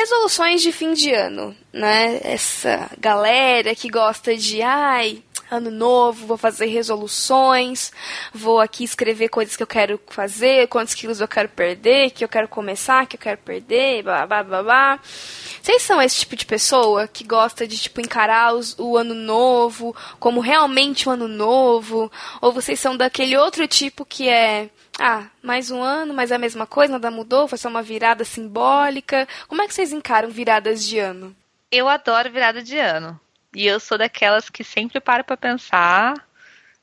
resoluções de fim de ano, né? Essa galera que gosta de, ai, ano novo, vou fazer resoluções, vou aqui escrever coisas que eu quero fazer, quantos quilos eu quero perder, que eu quero começar, que eu quero perder, blá blá blá blá. Vocês são esse tipo de pessoa que gosta de tipo encarar os, o ano novo como realmente um ano novo? Ou vocês são daquele outro tipo que é ah, mais um ano, mas é a mesma coisa, nada mudou, foi só uma virada simbólica. Como é que vocês encaram viradas de ano? Eu adoro virada de ano. E eu sou daquelas que sempre paro para pensar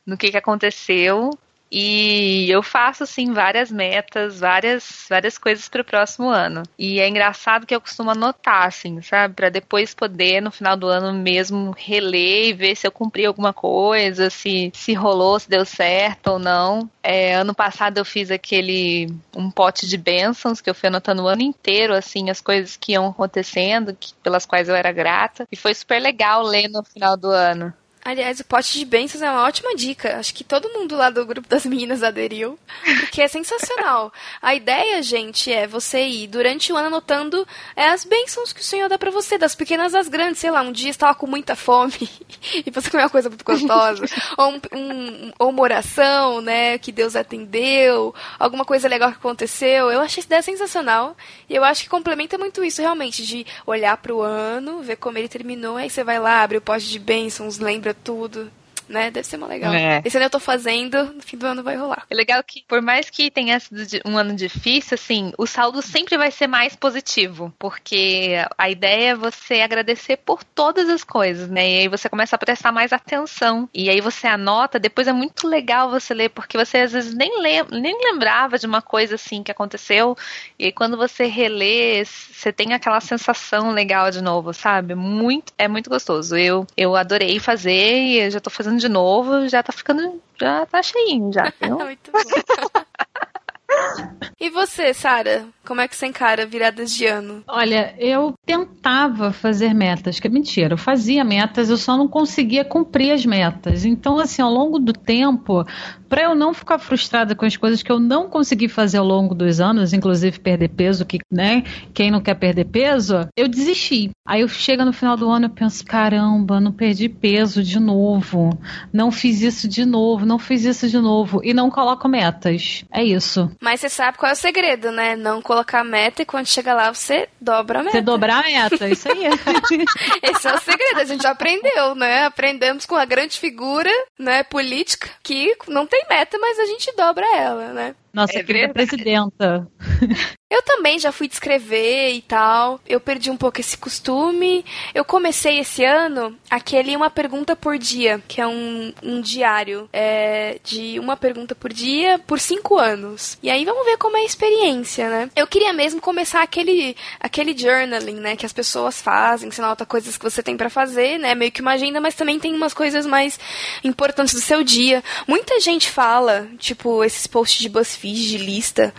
no que, que aconteceu e eu faço assim várias metas, várias várias coisas para o próximo ano. E é engraçado que eu costumo anotar assim, sabe, para depois poder no final do ano mesmo reler e ver se eu cumpri alguma coisa, se se rolou, se deu certo ou não. É, ano passado eu fiz aquele um pote de bênçãos que eu fui anotando o ano inteiro assim as coisas que iam acontecendo, que, pelas quais eu era grata, e foi super legal ler no final do ano. Aliás, o pote de bênçãos é uma ótima dica. Acho que todo mundo lá do grupo das meninas aderiu, porque é sensacional. A ideia, gente, é você ir durante o ano anotando é, as bênçãos que o Senhor dá para você, das pequenas às grandes. Sei lá, um dia estava com muita fome e você comeu uma coisa muito gostosa, ou, um, um, ou uma oração, né, que Deus atendeu, alguma coisa legal que aconteceu. Eu achei essa ideia sensacional e eu acho que complementa muito isso, realmente, de olhar para o ano, ver como ele terminou, aí você vai lá, abre o pote de bênçãos, lembra tudo né? Deve ser uma legal. É. Esse ano eu tô fazendo, no fim do ano vai rolar. É legal que, por mais que tenha sido um ano difícil, assim, o saldo sempre vai ser mais positivo, porque a ideia é você agradecer por todas as coisas, né? E aí você começa a prestar mais atenção. E aí você anota, depois é muito legal você ler, porque você às vezes nem, nem lembrava de uma coisa assim que aconteceu, e aí quando você relê, você tem aquela sensação legal de novo, sabe? Muito, é muito gostoso. Eu, eu adorei fazer e eu já tô fazendo de novo, já tá ficando. Já tá cheinho já. Muito bom. E você, Sara? Como é que você encara viradas de ano? Olha, eu tentava fazer metas, que é mentira. Eu fazia metas, eu só não conseguia cumprir as metas. Então, assim, ao longo do tempo, para eu não ficar frustrada com as coisas que eu não consegui fazer ao longo dos anos, inclusive perder peso, que, né, quem não quer perder peso, eu desisti. Aí eu chego no final do ano e penso, caramba, não perdi peso de novo. Não fiz isso de novo, não fiz isso de novo. E não coloco metas. É isso. Mas você sabe qual é o segredo, né? Não colocar meta e quando chega lá você dobra a meta. Você dobrar a meta, isso aí. Esse é o segredo, a gente aprendeu, né? Aprendemos com a grande figura, né, política, que não tem meta, mas a gente dobra ela, né? Nossa é querida presidenta. Eu também já fui descrever e tal. Eu perdi um pouco esse costume. Eu comecei esse ano aquele Uma Pergunta por Dia, que é um, um diário é, de uma pergunta por dia por cinco anos. E aí vamos ver como é a experiência, né? Eu queria mesmo começar aquele, aquele journaling, né? Que as pessoas fazem, você nota coisas que você tem para fazer, né? Meio que uma agenda, mas também tem umas coisas mais importantes do seu dia. Muita gente fala, tipo, esses posts de BuzzFeed, de lista,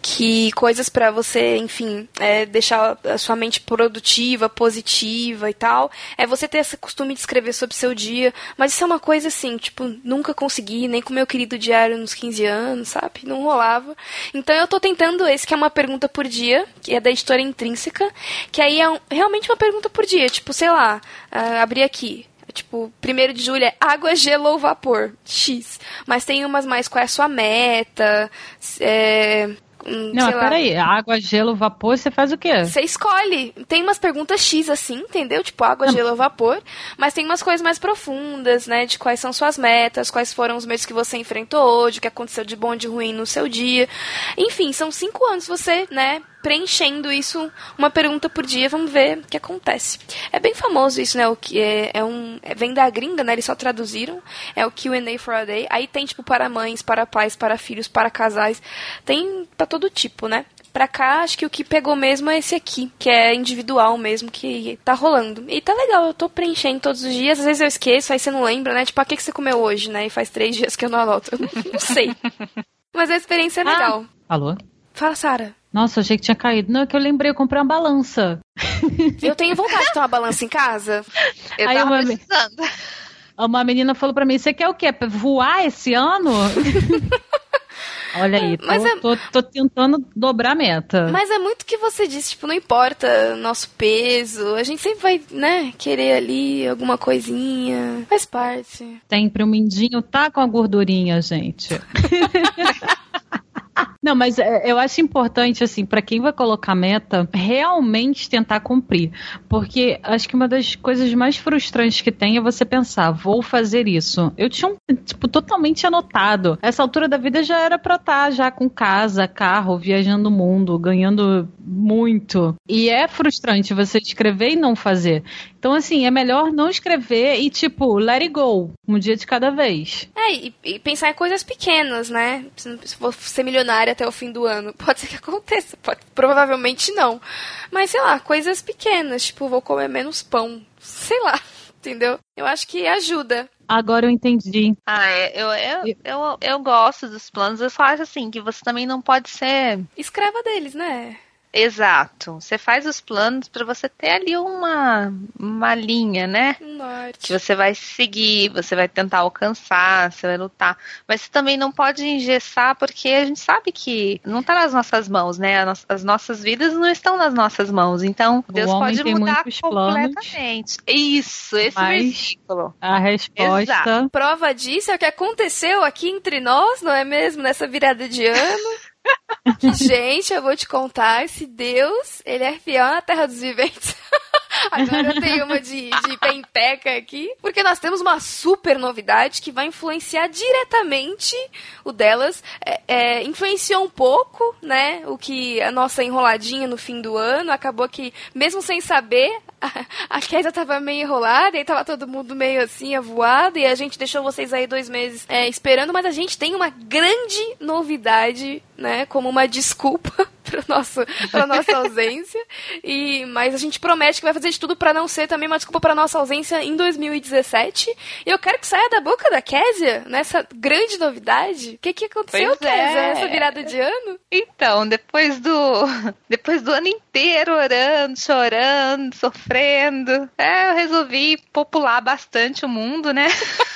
que coisas para você, enfim, é, deixar a sua mente produtiva, positiva e tal, é você ter esse costume de escrever sobre seu dia. Mas isso é uma coisa assim, tipo, nunca consegui, nem com meu querido diário nos 15 anos, sabe? Não rolava. Então eu tô tentando esse, que é uma pergunta por dia, que é da editora intrínseca, que aí é um, realmente uma pergunta por dia. Tipo, sei lá, uh, abrir aqui. Tipo, primeiro de julho é água, gelo ou vapor. X. Mas tem umas mais qual é a sua meta. É, Hum, não, peraí, água, gelo, vapor, você faz o quê? Você escolhe. Tem umas perguntas X assim, entendeu? Tipo, água, gelo ou vapor. Mas tem umas coisas mais profundas, né? De quais são suas metas, quais foram os medos que você enfrentou hoje, o que aconteceu de bom e de ruim no seu dia. Enfim, são cinco anos você, né? Preenchendo isso uma pergunta por dia, vamos ver o que acontece. É bem famoso isso, né? O que é, é um é, vem da gringa, né? Eles só traduziram. É o Q&A for a day. Aí tem tipo para mães, para pais, para filhos, para casais. Tem para todo tipo, né? Pra cá, acho que o que pegou mesmo é esse aqui, que é individual mesmo, que tá rolando. E tá legal, eu tô preenchendo todos os dias, às vezes eu esqueço, aí você não lembra, né? Tipo, ah, o que, que você comeu hoje, né? E faz três dias que eu não anoto. não sei. Mas a experiência é legal. Ah, alô? Fala, Sara. Nossa, achei que tinha caído. Não, é que eu lembrei, eu comprei uma balança. Eu tenho vontade de ter uma balança em casa. Eu Aí tava uma, precisando. Uma menina falou pra mim, você quer o quê? Voar esse ano? Olha aí, tô, é... tô, tô, tentando dobrar a meta. Mas é muito que você disse, tipo, não importa nosso peso, a gente sempre vai, né, querer ali alguma coisinha. Faz parte. Sempre o mindinho tá com a gordurinha, gente. Não, mas é, eu acho importante, assim, para quem vai colocar meta, realmente tentar cumprir. Porque acho que uma das coisas mais frustrantes que tem é você pensar, vou fazer isso. Eu tinha um, tipo, totalmente anotado. Essa altura da vida já era pra estar tá já com casa, carro, viajando o mundo, ganhando muito. E é frustrante você escrever e não fazer. Então, assim, é melhor não escrever e, tipo, let it go, um dia de cada vez. É, e, e pensar em coisas pequenas, né? Se for ser milionária até o fim do ano, pode ser que aconteça, pode, provavelmente não. Mas, sei lá, coisas pequenas, tipo, vou comer menos pão, sei lá, entendeu? Eu acho que ajuda. Agora eu entendi. Ah, é, eu, eu, eu, eu gosto dos planos, eu só acho assim, que você também não pode ser... Escrava deles, né? Exato. Você faz os planos para você ter ali uma, uma linha, né? Norte. Que você vai seguir, você vai tentar alcançar, você vai lutar. Mas você também não pode engessar, porque a gente sabe que não está nas nossas mãos, né? As nossas vidas não estão nas nossas mãos. Então, o Deus pode mudar completamente. Planos, Isso, esse versículo. A resposta. Exato. Prova disso é o que aconteceu aqui entre nós, não é mesmo? Nessa virada de ano. Gente, eu vou te contar, esse Deus, ele é fiel na terra dos viventes. Agora eu tenho uma de, de penteca aqui, porque nós temos uma super novidade que vai influenciar diretamente o delas. É, é, influenciou um pouco, né? O que a nossa enroladinha no fim do ano acabou que, mesmo sem saber, a, a Kézia tava meio enrolada e tava todo mundo meio assim, avoado, e a gente deixou vocês aí dois meses é, esperando, mas a gente tem uma grande novidade, né? Como uma desculpa para nosso pra nossa ausência. E mas a gente promete que vai fazer de tudo para não ser também uma desculpa para nossa ausência em 2017. E eu quero que saia da boca da Késia nessa grande novidade. O que que aconteceu, pois Késia, é. nessa virada de ano? Então, depois do depois do ano inteiro orando, chorando, sofrendo, é, eu resolvi popular bastante o mundo, né?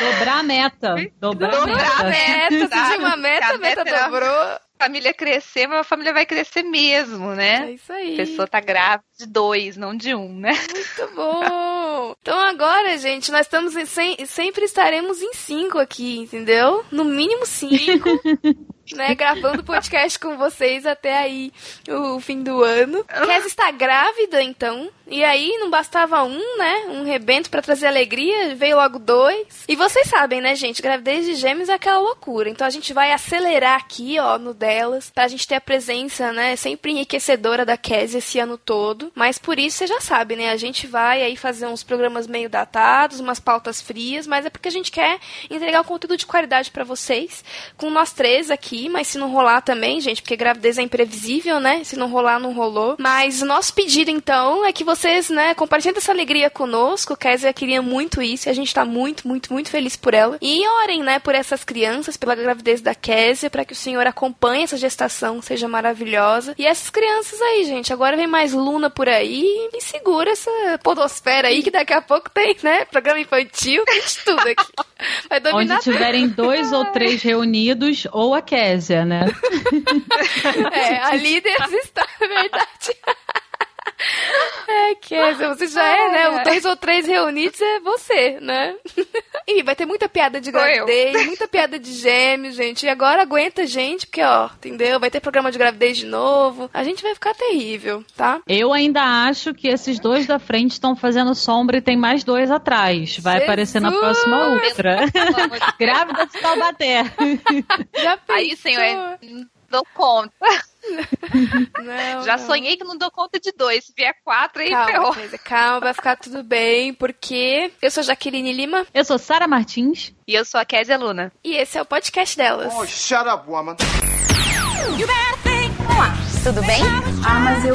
Dobrar a meta. Dobrar, Dobrar a meta. meta. Se tinha uma meta, a meta, meta dobrou família crescer, mas a família vai crescer mesmo, né? É isso aí. A pessoa tá grávida de dois, não de um, né? Muito bom! então agora, gente, nós estamos em, sempre estaremos em cinco aqui, entendeu? No mínimo cinco. né, gravando podcast com vocês até aí o fim do ano. Kes está grávida, então. E aí não bastava um, né? Um rebento para trazer alegria, veio logo dois. E vocês sabem, né, gente? Gravidez de gêmeos é aquela loucura. Então a gente vai acelerar aqui, ó, no delas, pra gente ter a presença, né, sempre enriquecedora da Kes esse ano todo. Mas por isso você já sabe, né? A gente vai aí fazer uns programas meio datados, umas pautas frias, mas é porque a gente quer entregar um conteúdo de qualidade para vocês, com nós três aqui, mas se não rolar também, gente, porque gravidez é imprevisível, né? Se não rolar, não rolou. Mas o nosso pedido, então, é que vocês, né, compartilhem essa alegria conosco. Kézia queria muito isso e a gente tá muito, muito, muito feliz por ela. E orem, né, por essas crianças, pela gravidez da Kézia, para que o Senhor acompanhe essa gestação, seja maravilhosa. E essas crianças aí, gente, agora vem mais Luna por aí e segura essa podosfera aí que daqui a pouco tem, né, programa infantil, tem de tudo aqui. Vai dominar Onde tiverem dois ou três reunidos, ou a Késia, né? é, a líder está, é verdade. É, Kézia, você já é, né? O dois ou três reunidos é você, né? E vai ter muita piada de gravidez, muita piada de gêmeos, gente. E agora aguenta, gente, porque, ó, entendeu? Vai ter programa de gravidez de novo. A gente vai ficar terrível, tá? Eu ainda acho que esses dois da frente estão fazendo sombra e tem mais dois atrás. Vai Jesus! aparecer na próxima ultra. Grávida de Taubaté. Já pensou? Aí, senhor, dou conta. Não, Já não. sonhei que não dou conta de dois. Se vier quatro, aí calma, calma, vai ficar tudo bem, porque eu sou Jaqueline Lima. Eu sou Sara Martins. E eu sou a Kézia Luna. E esse é o podcast delas. Oh, shut up, woman. Olá, tudo bem? Ah, mas eu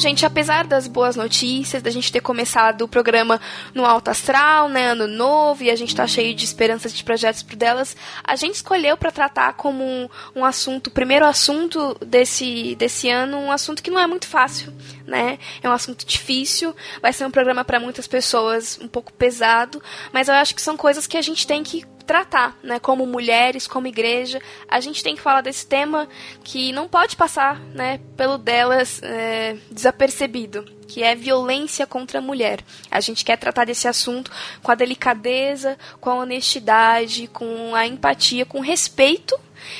Gente, apesar das boas notícias, da gente ter começado o programa no alto astral, né, ano novo, e a gente tá cheio de esperanças de projetos pro delas, a gente escolheu para tratar como um, um assunto, primeiro assunto desse, desse ano, um assunto que não é muito fácil, né? É um assunto difícil, vai ser um programa para muitas pessoas um pouco pesado, mas eu acho que são coisas que a gente tem que tratar, né? Como mulheres, como igreja, a gente tem que falar desse tema que não pode passar, né? Pelo delas é, desapercebido, que é violência contra a mulher. A gente quer tratar desse assunto com a delicadeza, com a honestidade, com a empatia, com respeito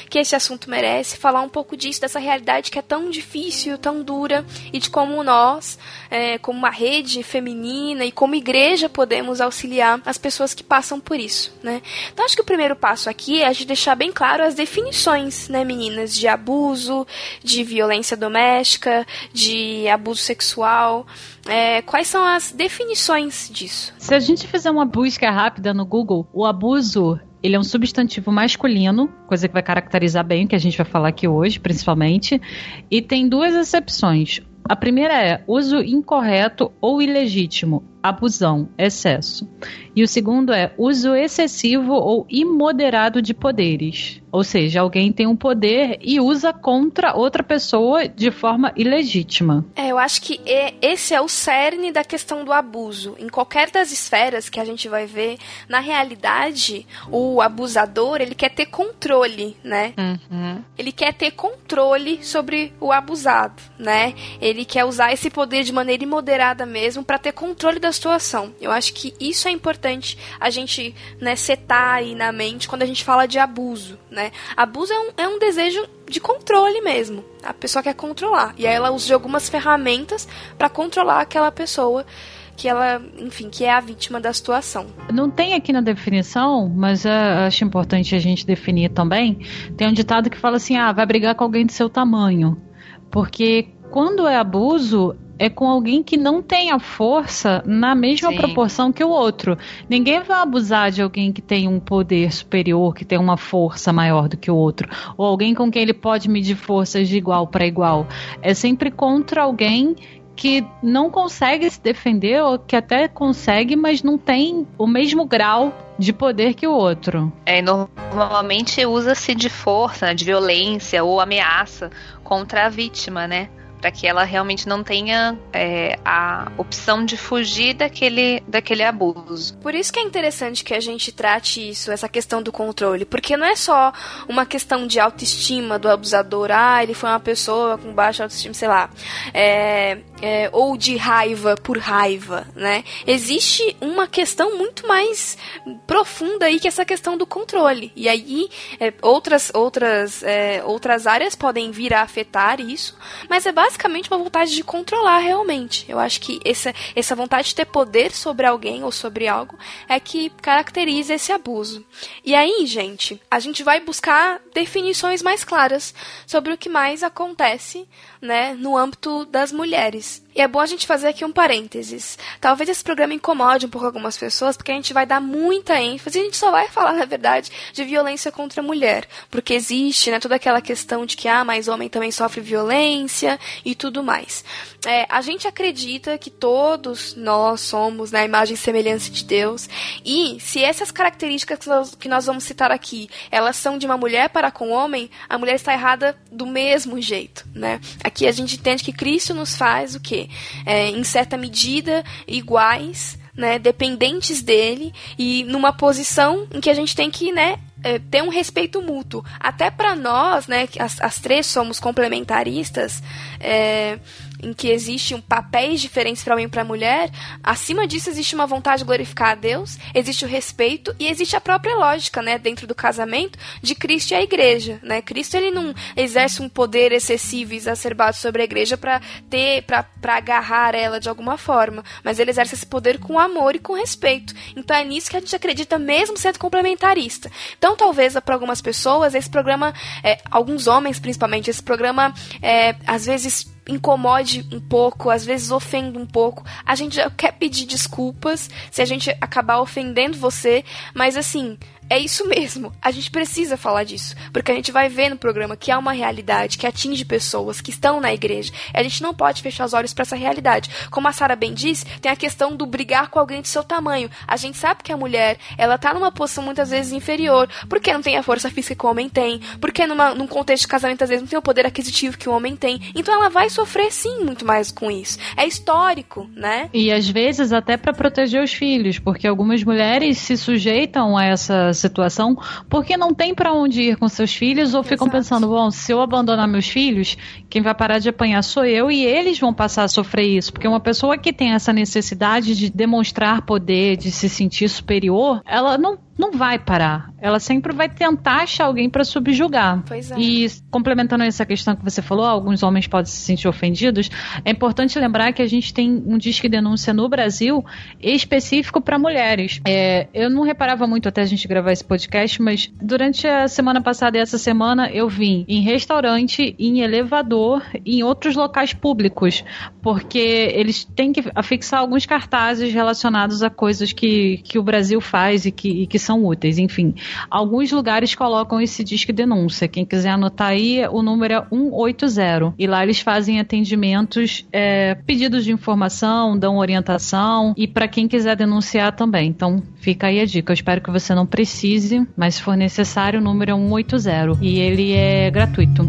que esse assunto merece, falar um pouco disso, dessa realidade que é tão difícil, tão dura, e de como nós, é, como uma rede feminina e como igreja, podemos auxiliar as pessoas que passam por isso, né? Então acho que o primeiro passo aqui é a gente deixar bem claro as definições, né, meninas, de abuso, de violência doméstica, de abuso sexual. É, quais são as definições disso? Se a gente fizer uma busca rápida no Google, o abuso ele é um substantivo masculino, coisa que vai caracterizar bem o que a gente vai falar aqui hoje, principalmente. E tem duas exceções. A primeira é uso incorreto ou ilegítimo, abusão, excesso. E o segundo é uso excessivo ou imoderado de poderes. Ou seja, alguém tem um poder e usa contra outra pessoa de forma ilegítima. É, eu acho que esse é o cerne da questão do abuso. Em qualquer das esferas que a gente vai ver, na realidade, o abusador, ele quer ter controle, né? Uhum. Ele quer ter controle sobre o abusado, né? Ele quer usar esse poder de maneira imoderada mesmo para ter controle da situação. Eu acho que isso é importante a gente, né, setar aí na mente quando a gente fala de abuso, né? Abuso é um, é um desejo de controle mesmo. A pessoa quer controlar. E aí ela usa algumas ferramentas para controlar aquela pessoa que ela, enfim, que é a vítima da situação. Não tem aqui na definição, mas uh, acho importante a gente definir também. Tem um ditado que fala assim: ah, vai brigar com alguém do seu tamanho. Porque quando é abuso, é com alguém que não tem a força na mesma Sim. proporção que o outro. Ninguém vai abusar de alguém que tem um poder superior, que tem uma força maior do que o outro, ou alguém com quem ele pode medir forças de igual para igual. É sempre contra alguém que não consegue se defender, ou que até consegue, mas não tem o mesmo grau de poder que o outro. É, normalmente usa-se de força, de violência ou ameaça contra a vítima, né? Para que ela realmente não tenha é, a opção de fugir daquele, daquele abuso. Por isso que é interessante que a gente trate isso, essa questão do controle, porque não é só uma questão de autoestima do abusador, ah, ele foi uma pessoa com baixa autoestima, sei lá, é, é, ou de raiva por raiva, né? Existe uma questão muito mais profunda aí que essa questão do controle. E aí é, outras outras é, outras áreas podem vir a afetar isso, mas é basicamente uma vontade de controlar realmente. Eu acho que essa essa vontade de ter poder sobre alguém ou sobre algo é que caracteriza esse abuso. E aí, gente, a gente vai buscar definições mais claras sobre o que mais acontece né, no âmbito das mulheres. E é bom a gente fazer aqui um parênteses. Talvez esse programa incomode um pouco algumas pessoas, porque a gente vai dar muita ênfase e a gente só vai falar, na verdade, de violência contra a mulher. Porque existe, né, toda aquela questão de que, ah, mas homem também sofre violência e tudo mais. É, a gente acredita que todos nós somos na imagem e semelhança de Deus. E se essas características que nós vamos citar aqui, elas são de uma mulher para com o homem, a mulher está errada do mesmo jeito, né? Aqui a gente entende que Cristo nos faz o quê? É, em certa medida, iguais, né, dependentes dele e numa posição em que a gente tem que, né, é, ter um respeito mútuo. Até para nós, né, as, as três somos complementaristas, é, em que existem papéis diferentes para homem e para mulher, acima disso existe uma vontade de glorificar a Deus, existe o respeito e existe a própria lógica, né, dentro do casamento de Cristo e a igreja, né? Cristo ele não exerce um poder excessivo e exacerbado sobre a igreja para ter para agarrar ela de alguma forma, mas ele exerce esse poder com amor e com respeito. Então é nisso que a gente acredita mesmo sendo complementarista. Então talvez para algumas pessoas esse programa, é, alguns homens principalmente, esse programa é, às vezes incomode um pouco, às vezes ofende um pouco. A gente já quer pedir desculpas se a gente acabar ofendendo você, mas assim, é isso mesmo. A gente precisa falar disso, porque a gente vai ver no programa que há uma realidade que atinge pessoas que estão na igreja. A gente não pode fechar os olhos para essa realidade. Como a Sara bem disse, tem a questão do brigar com alguém de seu tamanho. A gente sabe que a mulher, ela tá numa posição muitas vezes inferior, porque não tem a força física que o homem tem, porque numa, num contexto de casamento às vezes não tem o poder aquisitivo que o homem tem. Então ela vai sofrer sim muito mais com isso. É histórico, né? E às vezes até para proteger os filhos, porque algumas mulheres se sujeitam a essa situação porque não tem para onde ir com seus filhos ou ficam Exato. pensando, bom, se eu abandonar meus filhos, quem vai parar de apanhar sou eu e eles vão passar a sofrer isso, porque uma pessoa que tem essa necessidade de demonstrar poder, de se sentir superior, ela não não vai parar. Ela sempre vai tentar achar alguém para subjugar. Pois é. E complementando essa questão que você falou, alguns homens podem se sentir ofendidos. É importante lembrar que a gente tem um disque denúncia no Brasil específico para mulheres. É, eu não reparava muito até a gente gravar esse podcast, mas durante a semana passada e essa semana eu vim em restaurante, em elevador, em outros locais públicos, porque eles têm que afixar alguns cartazes relacionados a coisas que, que o Brasil faz e que, e que são são úteis. Enfim, alguns lugares colocam esse disque denúncia. Quem quiser anotar aí, o número é 180. E lá eles fazem atendimentos, é, pedidos de informação, dão orientação e para quem quiser denunciar também. Então, fica aí a dica. Eu espero que você não precise, mas se for necessário, o número é 180 e ele é gratuito.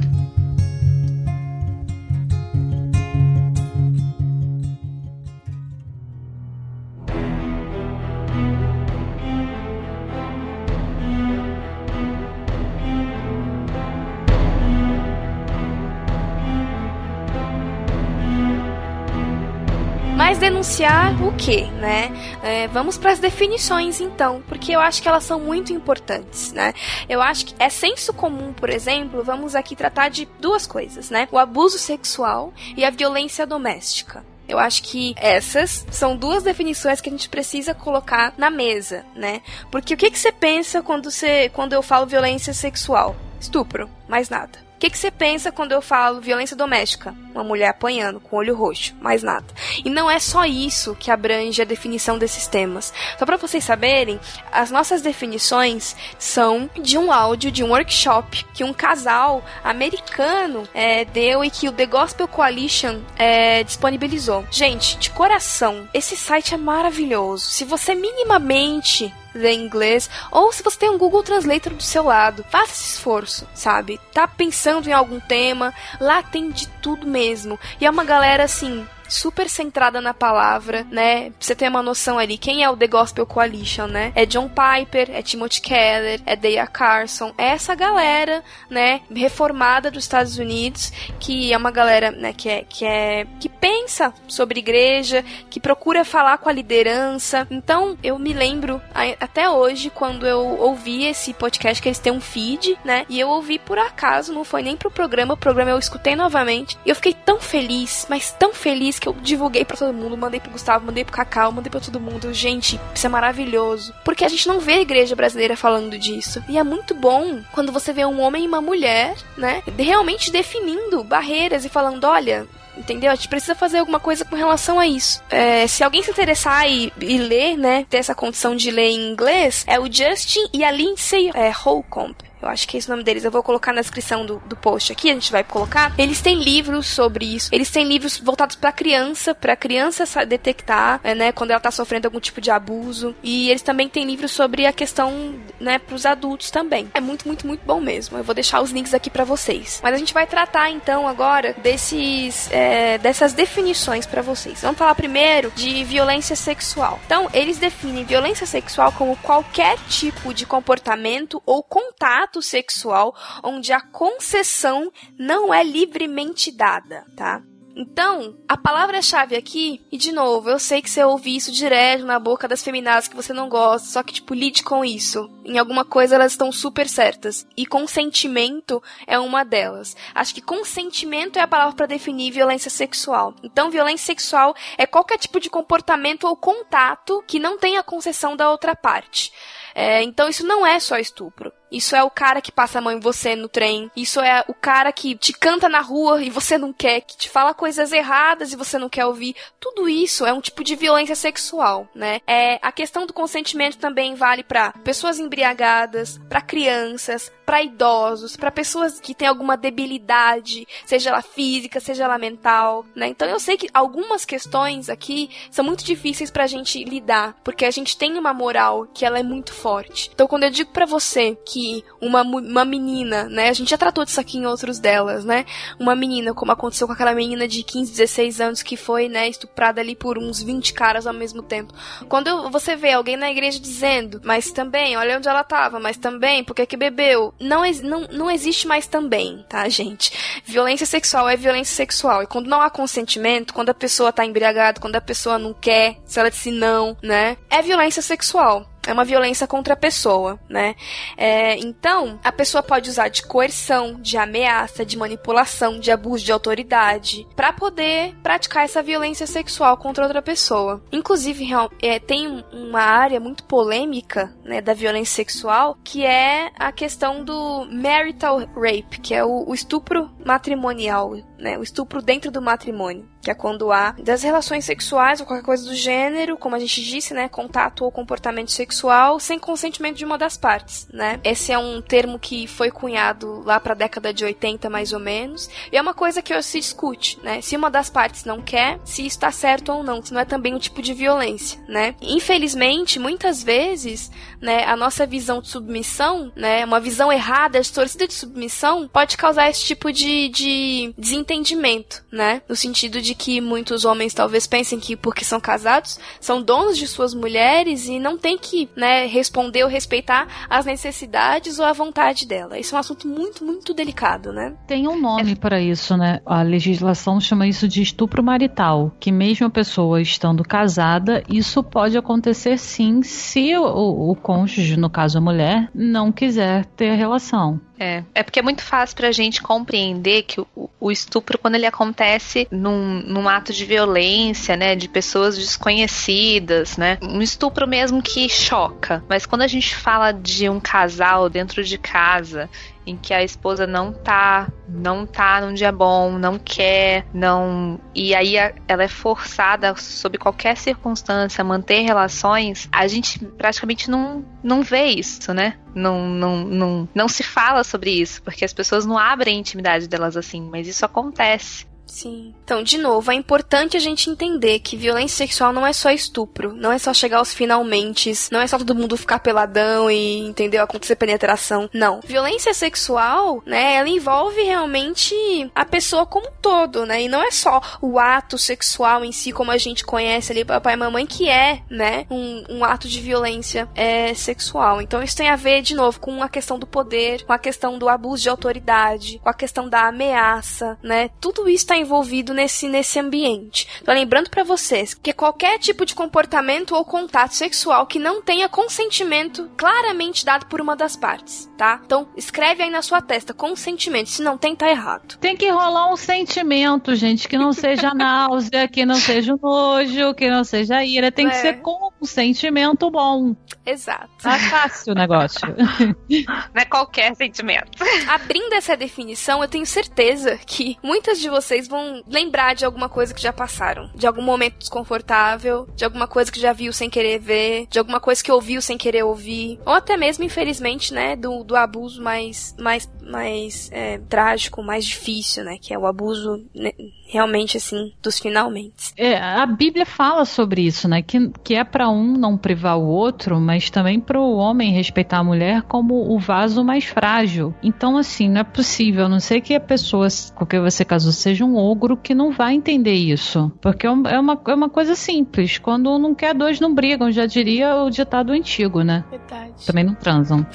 Mas denunciar o quê, né? É, vamos para as definições então, porque eu acho que elas são muito importantes, né? Eu acho que é senso comum, por exemplo, vamos aqui tratar de duas coisas, né? O abuso sexual e a violência doméstica. Eu acho que essas são duas definições que a gente precisa colocar na mesa, né? Porque o que, que você pensa quando, você, quando eu falo violência sexual? Estupro, mais nada que, que você pensa quando eu falo violência doméstica? Uma mulher apanhando com olho roxo, mais nada. E não é só isso que abrange a definição desses temas. Só para vocês saberem, as nossas definições são de um áudio de um workshop que um casal americano é, deu e que o The Gospel Coalition é, disponibilizou. Gente, de coração, esse site é maravilhoso. Se você minimamente ler inglês, ou se você tem um Google Translator do seu lado, faça esse esforço, sabe? Tá pensando em algum tema, lá tem de tudo mesmo. E é uma galera assim, super centrada na palavra, né? Pra você ter uma noção ali, quem é o The Gospel Coalition, né? É John Piper, é Timothy Keller, é Daya Carson, é essa galera, né, reformada dos Estados Unidos, que é uma galera, né, que é que é que pensa sobre igreja, que procura falar com a liderança. Então, eu me lembro até hoje quando eu ouvi esse podcast que eles têm um feed, né? E eu ouvi por acaso, não foi nem pro programa, o programa eu escutei novamente, e eu fiquei tão feliz, mas tão feliz que eu divulguei para todo mundo, mandei pro Gustavo, mandei pro Cacau, mandei para todo mundo. Gente, isso é maravilhoso. Porque a gente não vê a igreja brasileira falando disso. E é muito bom quando você vê um homem e uma mulher, né, realmente definindo barreiras e falando: olha, entendeu? A gente precisa fazer alguma coisa com relação a isso. É, se alguém se interessar e, e, ler, né, ter essa condição de ler em inglês, é o Justin e a Lindsay é, Holcomb. Eu acho que é esse o nome deles. Eu vou colocar na descrição do, do post aqui, a gente vai colocar. Eles têm livros sobre isso. Eles têm livros voltados para criança, para criança detectar, é, né, quando ela tá sofrendo algum tipo de abuso. E eles também têm livros sobre a questão, né, pros adultos também. É muito, muito, muito bom mesmo. Eu vou deixar os links aqui para vocês. Mas a gente vai tratar então agora desses, é, dessas definições para vocês. Vamos falar primeiro de violência sexual. Então, eles definem violência sexual como qualquer tipo de comportamento ou contato ato sexual onde a concessão não é livremente dada, tá? Então, a palavra-chave aqui, e de novo, eu sei que você ouve isso direto na boca das feminadas que você não gosta, só que, tipo, lide com isso. Em alguma coisa elas estão super certas. E consentimento é uma delas. Acho que consentimento é a palavra para definir violência sexual. Então, violência sexual é qualquer tipo de comportamento ou contato que não tenha concessão da outra parte. É, então, isso não é só estupro Isso é o cara que passa a mão em você no trem. Isso é o cara que te canta na rua e você não quer, que te fala coisas erradas e você não quer ouvir. Tudo isso é um tipo de violência sexual, né? É a questão do consentimento também vale para pessoas embriagadas, para crianças, para idosos, para pessoas que têm alguma debilidade, seja ela física, seja ela mental, né? Então eu sei que algumas questões aqui são muito difíceis pra gente lidar, porque a gente tem uma moral que ela é muito forte. Então quando eu digo para você que uma, uma menina, né, a gente já tratou disso aqui em outros delas, né? Uma menina, como aconteceu com aquela menina de 15, 16 anos que foi, né, estuprada ali por uns 20 caras ao mesmo tempo. Quando você vê alguém na igreja dizendo, mas também, olha onde ela tava, mas também, porque que bebeu? Não, não, não existe mais também, tá, gente? Violência sexual é violência sexual. E quando não há consentimento, quando a pessoa tá embriagada, quando a pessoa não quer, se ela disse não, né? É violência sexual é uma violência contra a pessoa, né? É, então, a pessoa pode usar de coerção, de ameaça, de manipulação, de abuso de autoridade, para poder praticar essa violência sexual contra outra pessoa. Inclusive, é, tem uma área muito polêmica né, da violência sexual, que é a questão do marital rape, que é o, o estupro matrimonial, né? O estupro dentro do matrimônio que é quando há das relações sexuais ou qualquer coisa do gênero, como a gente disse, né, contato ou comportamento sexual sem consentimento de uma das partes, né? Esse é um termo que foi cunhado lá para a década de 80 mais ou menos, e é uma coisa que se discute, né? Se uma das partes não quer, se está certo ou não, se não é também um tipo de violência, né? Infelizmente, muitas vezes, né, a nossa visão de submissão, né, uma visão errada, distorcida de submissão, pode causar esse tipo de, de desentendimento, né? No sentido de de que muitos homens talvez pensem que porque são casados, são donos de suas mulheres e não tem que, né, responder ou respeitar as necessidades ou a vontade dela. Isso é um assunto muito, muito delicado, né? Tem um nome para isso, né? A legislação chama isso de estupro marital, que mesmo a pessoa estando casada, isso pode acontecer sim se o, o cônjuge, no caso a mulher, não quiser ter relação. É, é porque é muito fácil pra gente compreender que o, o estupro, quando ele acontece num, num, ato de violência, né, de pessoas desconhecidas, né, um estupro mesmo que choca. Mas quando a gente fala de um casal dentro de casa em que a esposa não tá, não tá num dia bom, não quer, não. E aí a, ela é forçada, sob qualquer circunstância, a manter relações, a gente praticamente não, não vê isso, né? Não, não, não, não se fala sobre isso, porque as pessoas não abrem a intimidade delas assim, mas isso acontece. Sim. Então, de novo, é importante a gente entender que violência sexual não é só estupro, não é só chegar aos finalmente, não é só todo mundo ficar peladão e, entendeu, acontecer penetração. Não. Violência sexual, né, ela envolve realmente a pessoa como um todo, né, e não é só o ato sexual em si, como a gente conhece ali, papai e mamãe, que é, né, um, um ato de violência é, sexual. Então, isso tem a ver, de novo, com a questão do poder, com a questão do abuso de autoridade, com a questão da ameaça, né, tudo isso está envolvido nesse, nesse ambiente. Então, lembrando para vocês que qualquer tipo de comportamento ou contato sexual que não tenha consentimento claramente dado por uma das partes, tá? Então, escreve aí na sua testa consentimento. Se não tem, tá errado. Tem que rolar um sentimento, gente, que não seja náusea, que não seja nojo, que não seja ira. Tem é. que ser com um sentimento bom. Exato. Tá fácil o negócio. Não é qualquer sentimento. Abrindo essa definição, eu tenho certeza que muitas de vocês vão lembrar de alguma coisa que já passaram, de algum momento desconfortável, de alguma coisa que já viu sem querer ver, de alguma coisa que ouviu sem querer ouvir, ou até mesmo, infelizmente, né, do, do abuso mais, mais, mais é, trágico, mais difícil, né, que é o abuso realmente assim dos finalmente. É, a Bíblia fala sobre isso, né? Que, que é para um não privar o outro, mas também para o homem respeitar a mulher como o vaso mais frágil. Então, assim, não é possível, a não sei que a pessoa com quem você casou seja um ogro que não vai entender isso. Porque é, é uma, é uma coisa simples. Quando um não quer, dois não brigam, já diria o ditado antigo, né? Verdade. Também não transam.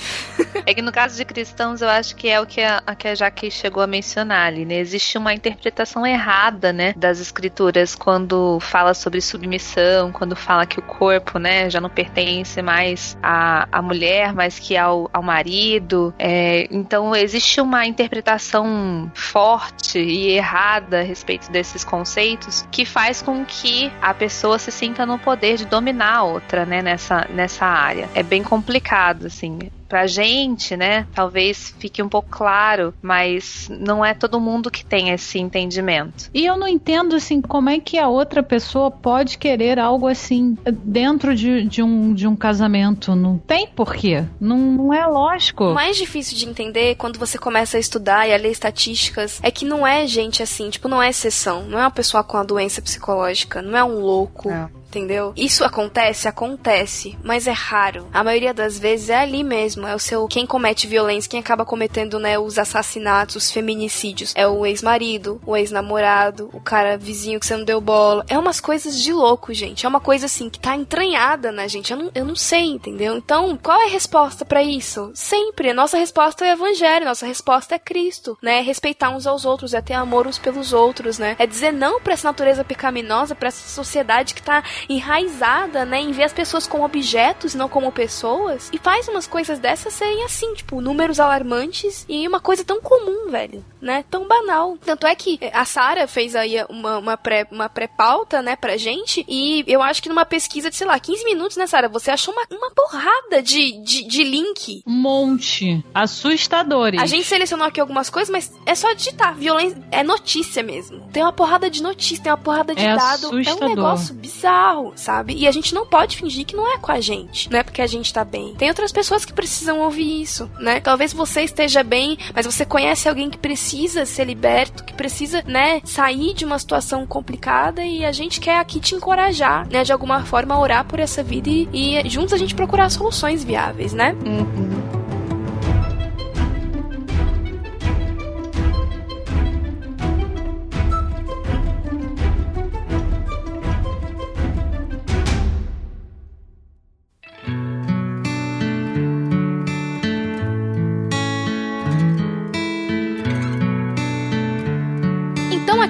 é que no caso de cristãos, eu acho que é o que a, a que a Jaque chegou a mencionar ali, né? Existe uma interpretação errada errada, né, das escrituras quando fala sobre submissão, quando fala que o corpo, né, já não pertence mais à, à mulher, mas que ao, ao marido. É, então existe uma interpretação forte e errada a respeito desses conceitos que faz com que a pessoa se sinta no poder de dominar a outra, né, nessa, nessa área. É bem complicado, assim. Pra gente, né, talvez fique um pouco claro, mas não é todo mundo que tem esse entendimento. E eu não entendo, assim, como é que a outra pessoa pode querer algo assim dentro de, de, um, de um casamento. Não tem porquê. Não, não é lógico. O mais difícil de entender quando você começa a estudar e a ler estatísticas é que não é gente assim, tipo, não é exceção. Não é uma pessoa com a doença psicológica, não é um louco. É entendeu? Isso acontece, acontece, mas é raro. A maioria das vezes é ali mesmo, é o seu quem comete violência, quem acaba cometendo, né, os assassinatos, os feminicídios, é o ex-marido, o ex-namorado, o cara vizinho que você não deu bola. É umas coisas de louco, gente. É uma coisa assim que tá entranhada na gente. Eu não, eu não sei, entendeu? Então, qual é a resposta para isso? Sempre. A nossa resposta é o evangelho, nossa resposta é Cristo, né? É respeitar uns aos outros, é ter amor uns pelos outros, né? É dizer não para essa natureza pecaminosa, para essa sociedade que tá enraizada, né, em ver as pessoas como objetos, não como pessoas, e faz umas coisas dessas serem assim, tipo, números alarmantes e uma coisa tão comum, velho, né, tão banal. Tanto é que a Sara fez aí uma, uma pré uma pré-pauta, né, pra gente, e eu acho que numa pesquisa de, sei lá, 15 minutos, né, Sara, você achou uma, uma porrada de, de, de link. Um monte. Assustadores. A gente selecionou aqui algumas coisas, mas é só digitar. Violência é notícia mesmo. Tem uma porrada de notícia, tem uma porrada de é dado. Assustador. É um negócio bizarro sabe? E a gente não pode fingir que não é com a gente, não é porque a gente tá bem. Tem outras pessoas que precisam ouvir isso, né? Talvez você esteja bem, mas você conhece alguém que precisa ser liberto, que precisa, né, sair de uma situação complicada e a gente quer aqui te encorajar, né, de alguma forma orar por essa vida e, e juntos a gente procurar soluções viáveis, né? Uhum.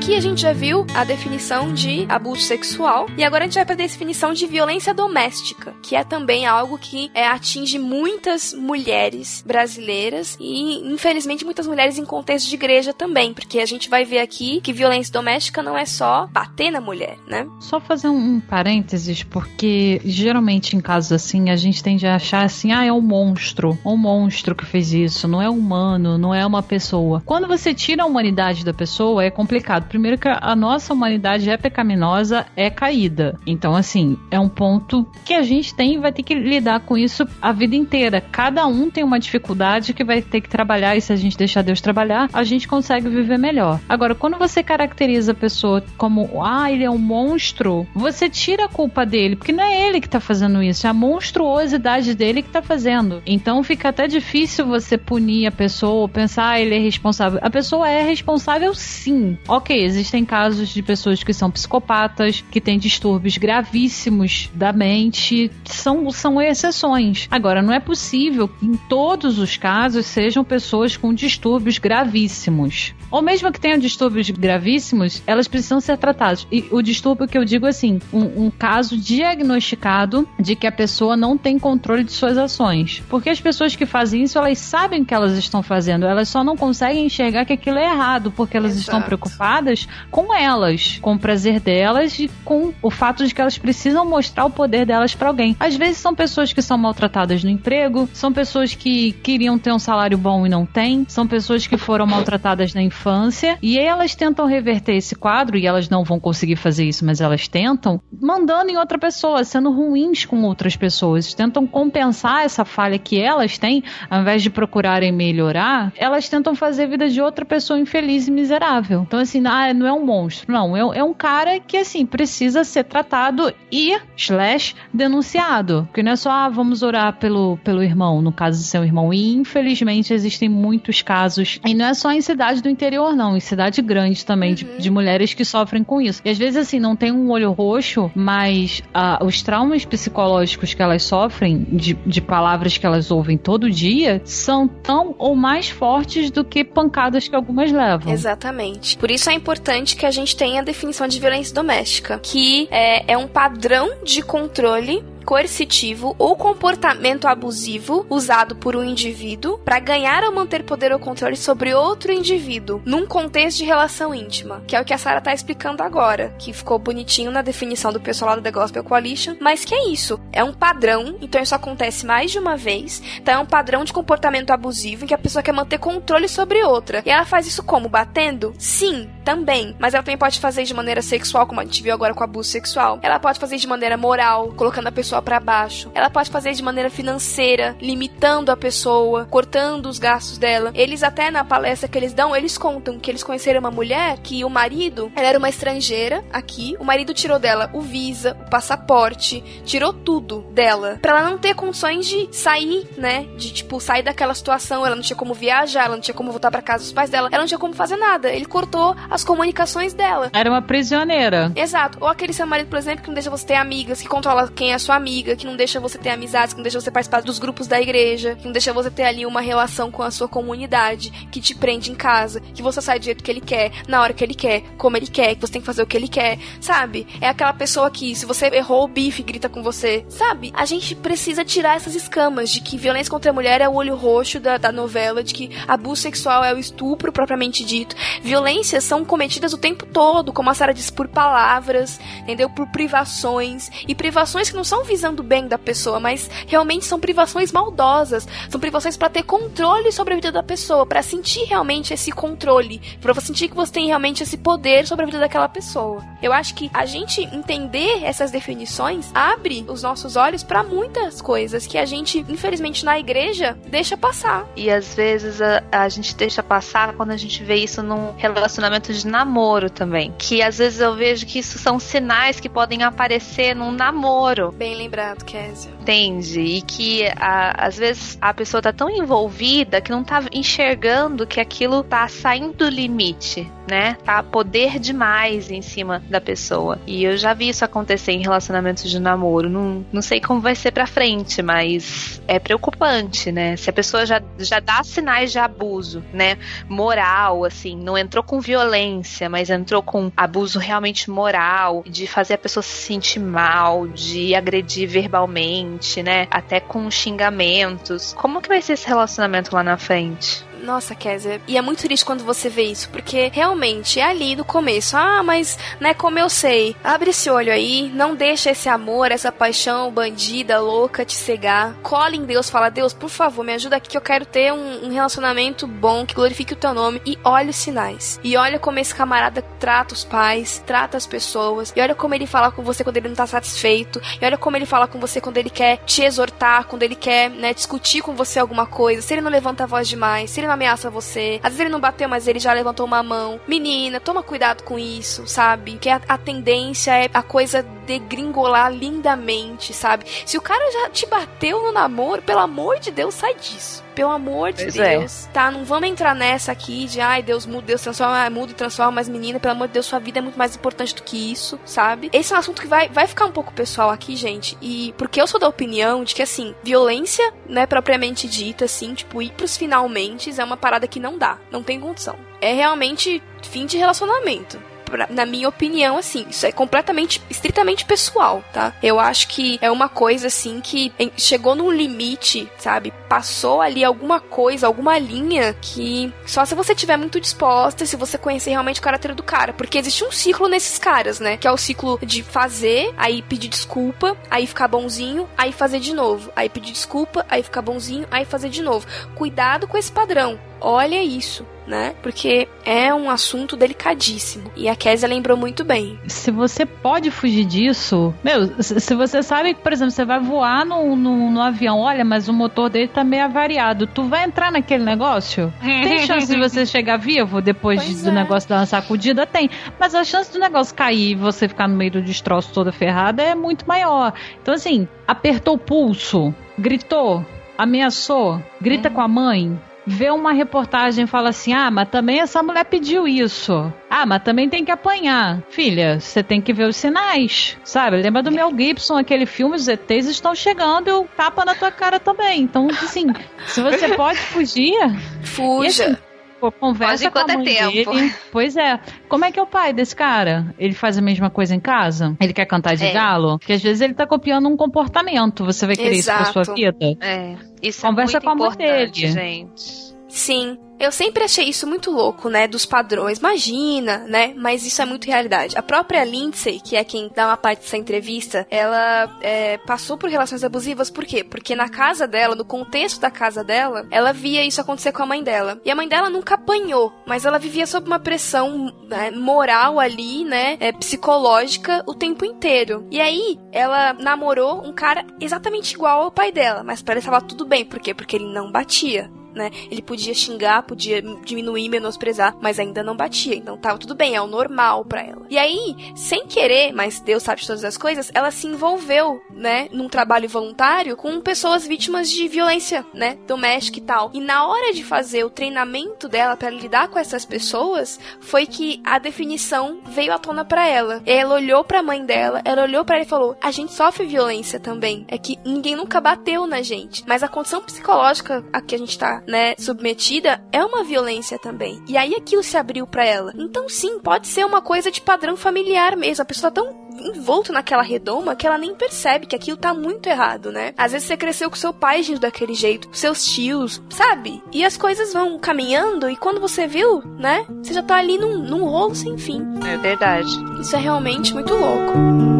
Aqui a gente já viu a definição de abuso sexual e agora a gente vai para a definição de violência doméstica, que é também algo que é, atinge muitas mulheres brasileiras e infelizmente muitas mulheres em contexto de igreja também, porque a gente vai ver aqui que violência doméstica não é só bater na mulher, né? Só fazer um, parênteses, porque geralmente em casos assim a gente tende a achar assim, ah, é um monstro, um monstro que fez isso, não é humano, não é uma pessoa. Quando você tira a humanidade da pessoa é complicado primeiro que a nossa humanidade é pecaminosa, é caída. Então, assim, é um ponto que a gente tem e vai ter que lidar com isso a vida inteira. Cada um tem uma dificuldade que vai ter que trabalhar, e se a gente deixar Deus trabalhar, a gente consegue viver melhor. Agora, quando você caracteriza a pessoa como, ah, ele é um monstro, você tira a culpa dele, porque não é ele que tá fazendo isso, é a monstruosidade dele que tá fazendo. Então fica até difícil você punir a pessoa pensar, ah, ele é responsável. A pessoa é responsável sim. Ok, existem casos de pessoas que são psicopatas, que têm distúrbios gravíssimos da mente, são, são exceções. Agora, não é possível que em todos os casos sejam pessoas com distúrbios gravíssimos. Ou mesmo que tenham distúrbios gravíssimos, elas precisam ser tratadas. E o distúrbio que eu digo assim, um, um caso diagnosticado de que a pessoa não tem controle de suas ações. Porque as pessoas que fazem isso, elas sabem o que elas estão fazendo, elas só não conseguem enxergar que aquilo é errado, porque elas Exato. estão preocupadas com elas, com o prazer delas e com o fato de que elas precisam mostrar o poder delas para alguém. Às vezes são pessoas que são maltratadas no emprego, são pessoas que queriam ter um salário bom e não têm, são pessoas que foram maltratadas na infância e elas tentam reverter esse quadro e elas não vão conseguir fazer isso, mas elas tentam, mandando em outra pessoa, sendo ruins com outras pessoas, tentam compensar essa falha que elas têm, ao invés de procurarem melhorar, elas tentam fazer a vida de outra pessoa infeliz e miserável. Então assim, ah, não é um monstro. Não, é, é um cara que, assim, precisa ser tratado e, slash, denunciado. Porque não é só, ah, vamos orar pelo, pelo irmão, no caso de seu irmão. E, infelizmente, existem muitos casos. E não é só em cidade do interior, não. Em cidade grande também, uhum. de, de, mulheres que sofrem com isso. E, às vezes, assim, não tem um olho roxo, mas ah, os traumas psicológicos que elas sofrem, de, de palavras que elas ouvem todo dia, são tão ou mais fortes do que pancadas que algumas levam. Exatamente. Por isso é importante que a gente tenha a definição de violência doméstica, que é, é um padrão de controle coercitivo ou comportamento abusivo usado por um indivíduo para ganhar ou manter poder ou controle sobre outro indivíduo num contexto de relação íntima, que é o que a Sarah tá explicando agora, que ficou bonitinho na definição do pessoal lá do The Gospel Coalition, mas que é isso, é um padrão, então isso acontece mais de uma vez, então é um padrão de comportamento abusivo em que a pessoa quer manter controle sobre outra. E ela faz isso como? Batendo? Sim, também. Mas ela também pode fazer de maneira sexual, como a gente viu agora com abuso sexual. Ela pode fazer de maneira moral, colocando a pessoa para baixo. Ela pode fazer de maneira financeira, limitando a pessoa, cortando os gastos dela. Eles até na palestra que eles dão, eles contam que eles conheceram uma mulher que o marido, ela era uma estrangeira aqui, o marido tirou dela o visa, o passaporte, tirou tudo dela, para ela não ter condições de sair, né, de tipo sair daquela situação, ela não tinha como viajar, ela não tinha como voltar para casa dos pais dela, ela não tinha como fazer nada. Ele cortou as comunicações dela. Era uma prisioneira. Exato. Ou aquele seu marido, por exemplo, que não deixa você ter amigas, que controla quem é sua amiga, que não deixa você ter amizades, que não deixa você participar dos grupos da igreja, que não deixa você ter ali uma relação com a sua comunidade, que te prende em casa, que você sai do jeito que ele quer, na hora que ele quer, como ele quer, que você tem que fazer o que ele quer, sabe? É aquela pessoa que, se você errou o bife, grita com você, sabe? A gente precisa tirar essas escamas de que violência contra a mulher é o olho roxo da, da novela, de que abuso sexual é o estupro propriamente dito. Violências são cometidas o tempo todo, como a Sara disse, por palavras, entendeu? Por privações. E privações que não são visando o bem da pessoa, mas realmente são privações maldosas. São privações para ter controle sobre a vida da pessoa, para sentir realmente esse controle, para você sentir que você tem realmente esse poder sobre a vida daquela pessoa. Eu acho que a gente entender essas definições abre os nossos olhos para muitas coisas que a gente, infelizmente, na igreja deixa passar. E às vezes a, a gente deixa passar quando a gente vê isso num relacionamento de namoro também. Que às vezes eu vejo que isso são sinais que podem aparecer num namoro. Bem lembrado, Kézia. Entende? E que a, às vezes a pessoa tá tão envolvida que não tá enxergando que aquilo tá saindo do limite, né? Tá poder demais em cima da pessoa. E eu já vi isso acontecer em relacionamentos de namoro. Não, não sei como vai ser pra frente, mas é preocupante, né? Se a pessoa já, já dá sinais de abuso, né? Moral, assim, não entrou com violência, mas entrou com abuso realmente moral, de fazer a pessoa se sentir mal, de agredir verbalmente, né? Até com xingamentos. Como que vai ser esse relacionamento lá na frente? Nossa, Kézia. E é muito triste quando você vê isso, porque realmente é ali do começo. Ah, mas, né, como eu sei. Abre esse olho aí, não deixa esse amor, essa paixão bandida, louca te cegar. Cola em Deus, fala, Deus, por favor, me ajuda aqui que eu quero ter um, um relacionamento bom, que glorifique o teu nome. E olha os sinais. E olha como esse camarada trata os pais, trata as pessoas. E olha como ele fala com você quando ele não tá satisfeito. E olha como ele fala com você quando ele quer te exortar, quando ele quer, né, discutir com você alguma coisa. Se ele não levanta a voz demais, se ele não ameaça você. Às vezes ele não bateu, mas ele já levantou uma mão. Menina, toma cuidado com isso, sabe? Que a, a tendência é a coisa degringolar lindamente, sabe? Se o cara já te bateu no namoro, pelo amor de Deus, sai disso. Pelo amor de Pois é. Deus. Tá, não vamos entrar nessa aqui de ai, Deus muda, Deus transforma, muda e transforma, mas menina, pelo amor de Deus, sua vida é muito mais importante do que isso, sabe? Esse é um assunto que vai, vai ficar um pouco pessoal aqui, gente. E porque eu sou da opinião de que, assim, violência, né, propriamente dita, assim, tipo, ir pros finalmente é uma parada que não dá. Não tem condição. É realmente fim de relacionamento pra- na minha opinião, assim, isso é completamente, estritamente pessoal, tá? Eu acho que é uma coisa, assim, que chegou num limite, sabe? Passou ali alguma coisa, alguma linha que só se você tiver muito disposta, se você conhecer realmente o caráter do cara. Porque existe um ciclo nesses caras, né? Que é o ciclo de fazer, aí pedir desculpa, aí ficar bonzinho, aí fazer de novo. Aí pedir desculpa, aí ficar bonzinho, aí fazer de novo. Cuidado com esse padrão. Olha isso, né? Porque é um assunto delicadíssimo. E a Kézia lembrou muito bem. Se você pode fugir disso, meu, se você sabe que, por exemplo, você vai voar no, no, no avião, olha, mas o motor dele tá meio avariado, tu vai entrar naquele negócio? Tem chance de você chegar vivo depois Pois do é. negócio dar uma sacudida? Tem. Mas a chance do negócio cair e você ficar no meio do destroço toda ferrada é muito maior. Então, assim, apertou o pulso, gritou, ameaçou, grita com a mãe. Vê uma reportagem e fala assim: ah, mas também essa mulher pediu isso. Ah, mas também tem que apanhar. Filha, você tem que ver os sinais. Sabe? Lembra do Mel Gibson, aquele filme, os ETs estão chegando e o tapa na tua cara também. Então, assim, se você pode fugir, Fuja. E assim, Pô, conversa com a é mãe tempo. dele. Pois é. Como é que é o pai desse cara? Ele faz a mesma coisa em casa? Ele quer cantar de É. galo? Porque às vezes ele tá copiando um comportamento. Você vai querer isso pra sua Exato. vida? É, isso Conversa é com a muito mãe dele. gente. Sim. Eu sempre achei isso muito louco, né? Dos padrões. Imagina, né? Mas isso é muito realidade. A própria Lindsay, que é quem dá uma parte dessa entrevista, ela é, passou por relações abusivas. Por quê? Porque na casa dela, no contexto da casa dela, ela via isso acontecer com a mãe dela. E a mãe dela nunca apanhou, mas ela vivia sob uma pressão né, moral ali, né? é, psicológica o tempo inteiro. E aí, ela namorou um cara exatamente igual ao pai dela, mas pra ela estava tudo bem. Por quê? Porque ele não batia né? Ele podia xingar, podia diminuir, menosprezar, mas ainda não batia. Então tava tudo bem, é o normal pra ela. E aí, sem querer, mas Deus sabe de todas as coisas, ela se envolveu, né, num trabalho voluntário com pessoas vítimas de violência, né, doméstica e tal. E na hora de fazer o treinamento dela pra lidar com essas pessoas, foi que a definição veio à tona pra ela. Ela olhou pra mãe dela, ela olhou pra ela e falou: "A gente sofre violência também. É que ninguém nunca bateu na gente, mas a condição psicológica a que a gente tá né, submetida é uma violência também. E aí aquilo se abriu pra ela. Então sim, pode ser uma coisa de padrão familiar mesmo. A pessoa tá tão envolto naquela redoma que ela nem percebe que aquilo tá muito errado, né? Às vezes você cresceu com seu pai agindo daquele jeito, seus tios, sabe? E as coisas vão caminhando e quando você viu, né? Você já tá ali num, num rolo sem fim. É verdade. Isso é realmente muito louco.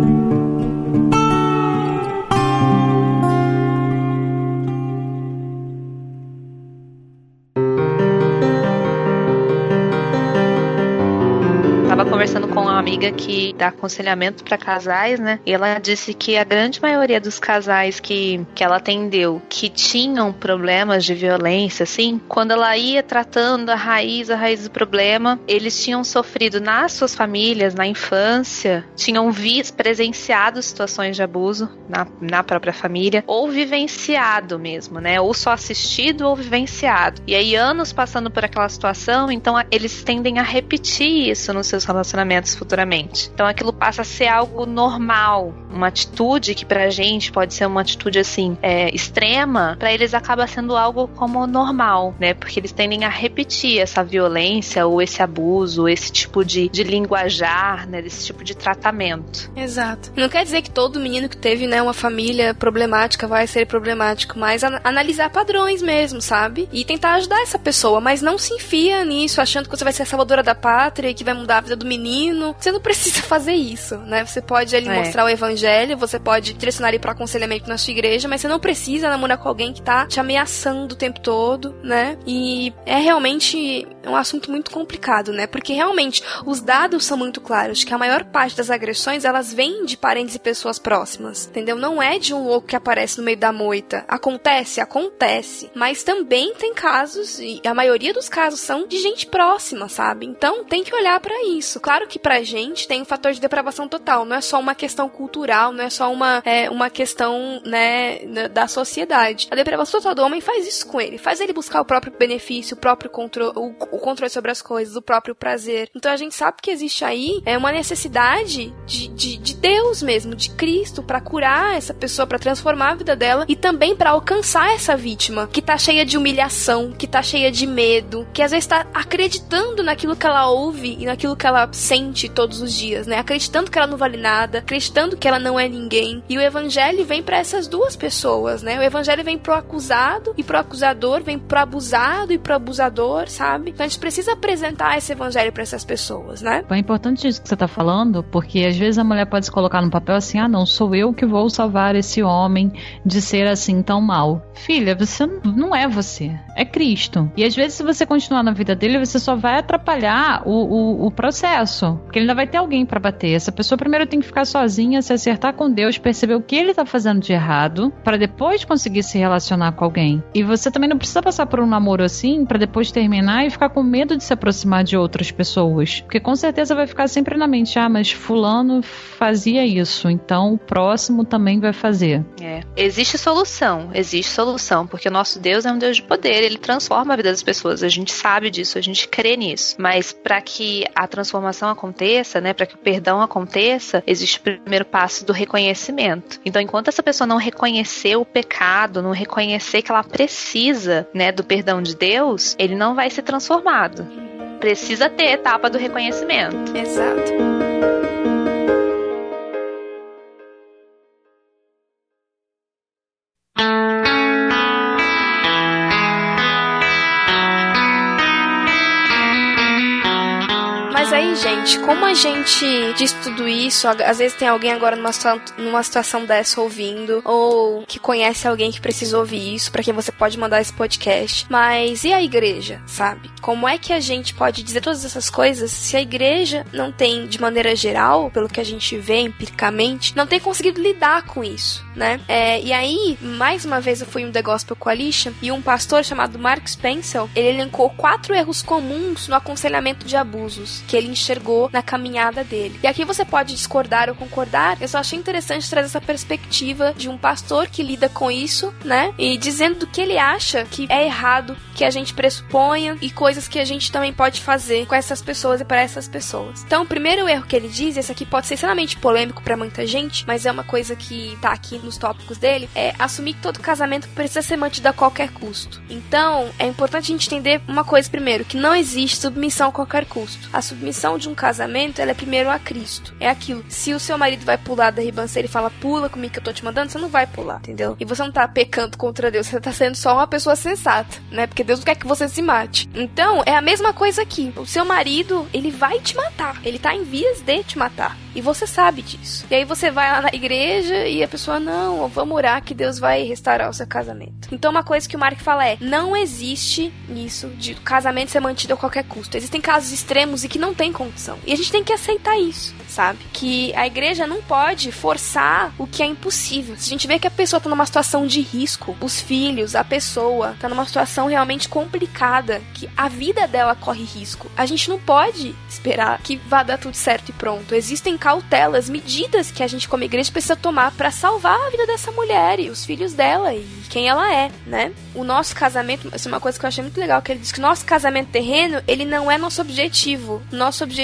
Amiga que dá aconselhamento pra casais, né? E ela disse que a grande maioria dos casais que, que ela atendeu que tinham problemas de violência, assim, quando ela ia tratando a raiz, a raiz do problema, eles tinham sofrido nas suas famílias, na infância, tinham visto, presenciado situações de abuso na, na própria família, ou vivenciado mesmo, né? Ou só assistido ou vivenciado. E aí, anos passando por aquela situação, então eles tendem a repetir isso nos seus relacionamentos futuramente. Então aquilo passa a ser algo normal, uma atitude que pra gente pode ser uma atitude assim é, extrema, pra eles acaba sendo algo como normal, né? Porque eles tendem a repetir essa violência ou esse abuso, esse tipo de, de linguajar, né? Desse tipo de tratamento. Exato. Não quer dizer que todo menino que teve, né, uma família problemática vai ser problemático, mas an- analisar padrões mesmo, sabe? E tentar ajudar essa pessoa, mas não se enfia nisso achando que você vai ser a salvadora da pátria e que vai mudar a vida do menino. Você não precisa fazer isso, né? Você pode ali É. mostrar o evangelho, você pode direcionar ele para aconselhamento na sua igreja, mas você não precisa namorar com alguém que tá te ameaçando o tempo todo, né? E é realmente um assunto muito complicado, né? Porque realmente os dados são muito claros que a maior parte das agressões elas vêm de parentes e pessoas próximas, entendeu? Não é de um louco que aparece no meio da moita. Acontece, acontece, mas também tem casos e a maioria dos casos são de gente próxima, sabe? Então tem que olhar pra isso. Claro que pra gente tem um fator de depravação total, não é só uma questão cultural, não é só uma é, uma questão, né, da sociedade. A depravação total do homem faz isso com ele, faz ele buscar o próprio benefício, o próprio controle, o, controle sobre as coisas, o próprio prazer. Então a gente sabe que existe aí é uma necessidade de, de, de Deus mesmo, de Cristo, pra curar essa pessoa, pra transformar a vida dela e também pra alcançar essa vítima que tá cheia de humilhação, que tá cheia de medo, que às vezes tá acreditando naquilo que ela ouve e naquilo que ela sente todos os dias, né? Acreditando que ela não vale nada, acreditando que ela não é ninguém. E o evangelho vem pra essas duas pessoas, né? O evangelho vem pro acusado e pro acusador, vem pro abusado e pro abusador, sabe? Então a gente precisa apresentar esse evangelho pra essas pessoas, né? É importante isso que você tá falando, porque às vezes a mulher pode se colocar no papel assim: ah, não, sou eu que vou salvar esse homem de ser assim tão mal. Filha, você não é você, é Cristo. E às vezes, se você continuar na vida dele, você só vai atrapalhar o, o, o processo. Porque ele ainda vai ter alguém pra bater. Essa pessoa primeiro tem que ficar sozinha, se acertar com Deus, perceber o que ele tá fazendo de errado, pra depois conseguir se relacionar com alguém. E você também não precisa passar por um namoro assim pra depois terminar e ficar com medo de se aproximar de outras pessoas. Porque com certeza vai ficar sempre na mente, ah, mas fulano fazia isso, então o próximo também vai fazer. É. Existe solução, existe solução, porque o nosso Deus é um Deus de poder, ele transforma a vida das pessoas. A gente sabe disso, a gente crê nisso. Mas para que a transformação transformação aconteça, né, para que o perdão aconteça, existe o primeiro passo do reconhecimento. Então, enquanto essa pessoa não reconhecer o pecado, não reconhecer que ela precisa, né, do perdão de Deus, ele não vai ser transformado. Precisa ter a etapa do reconhecimento. Exato. Gente, como a gente diz tudo isso, às vezes tem alguém agora numa, numa situação dessa ouvindo, ou que conhece alguém que precisa ouvir isso, para quem você pode mandar esse podcast. Mas e a igreja, sabe? Como é que a gente pode dizer todas essas coisas se a igreja não tem, de maneira geral, pelo que a gente vê empiricamente, não tem conseguido lidar com isso, né? É, e aí, mais uma vez eu fui um The Gospel Coalition e um pastor chamado Mark Spencer, ele elencou quatro erros comuns no aconselhamento de abusos que ele enxergou na caminhada dele. E aqui você pode discordar ou concordar, eu só achei interessante trazer essa perspectiva de um pastor que lida com isso, né? E dizendo do que ele acha que é errado que a gente pressuponha e coisas que a gente também pode fazer com essas pessoas e para essas pessoas. Então, o primeiro erro que ele diz, esse aqui pode ser extremamente polêmico para muita gente, mas é uma coisa que tá aqui nos tópicos dele, é assumir que todo casamento precisa ser mantido a qualquer custo. Então, é importante a gente entender uma coisa primeiro, que não existe submissão a qualquer custo. A submissão de um casamento, ela é primeiro a Cristo. É aquilo. Se o seu marido vai pular da ribanceira e fala, pula comigo que eu tô te mandando, você não vai pular, entendeu? E você não tá pecando contra Deus, você tá sendo só uma pessoa sensata, né? Porque Deus não quer que você se mate. Então, é a mesma coisa aqui. O seu marido, ele vai te matar. Ele tá em vias de te matar. E você sabe disso. E aí você vai lá na igreja e a pessoa, não, vamos orar que Deus vai restaurar o seu casamento. Então, uma coisa que o Mark fala é: não existe isso de casamento ser mantido a qualquer custo. Existem casos extremos e que não tem condição. E a gente tem que aceitar isso sabe? Que a igreja não pode forçar o que é impossível. Se a gente vê que a pessoa tá numa situação de risco, os filhos, a pessoa tá numa situação realmente complicada, que a vida dela corre risco, a gente não pode esperar que vá dar tudo certo e pronto. Existem cautelas, medidas que a gente como igreja precisa tomar para salvar a vida dessa mulher e os filhos dela e quem ela é, né? O nosso casamento, isso é uma coisa que eu achei muito legal, que ele diz que nosso casamento terreno, ele não é nosso objetivo. Nosso objetivo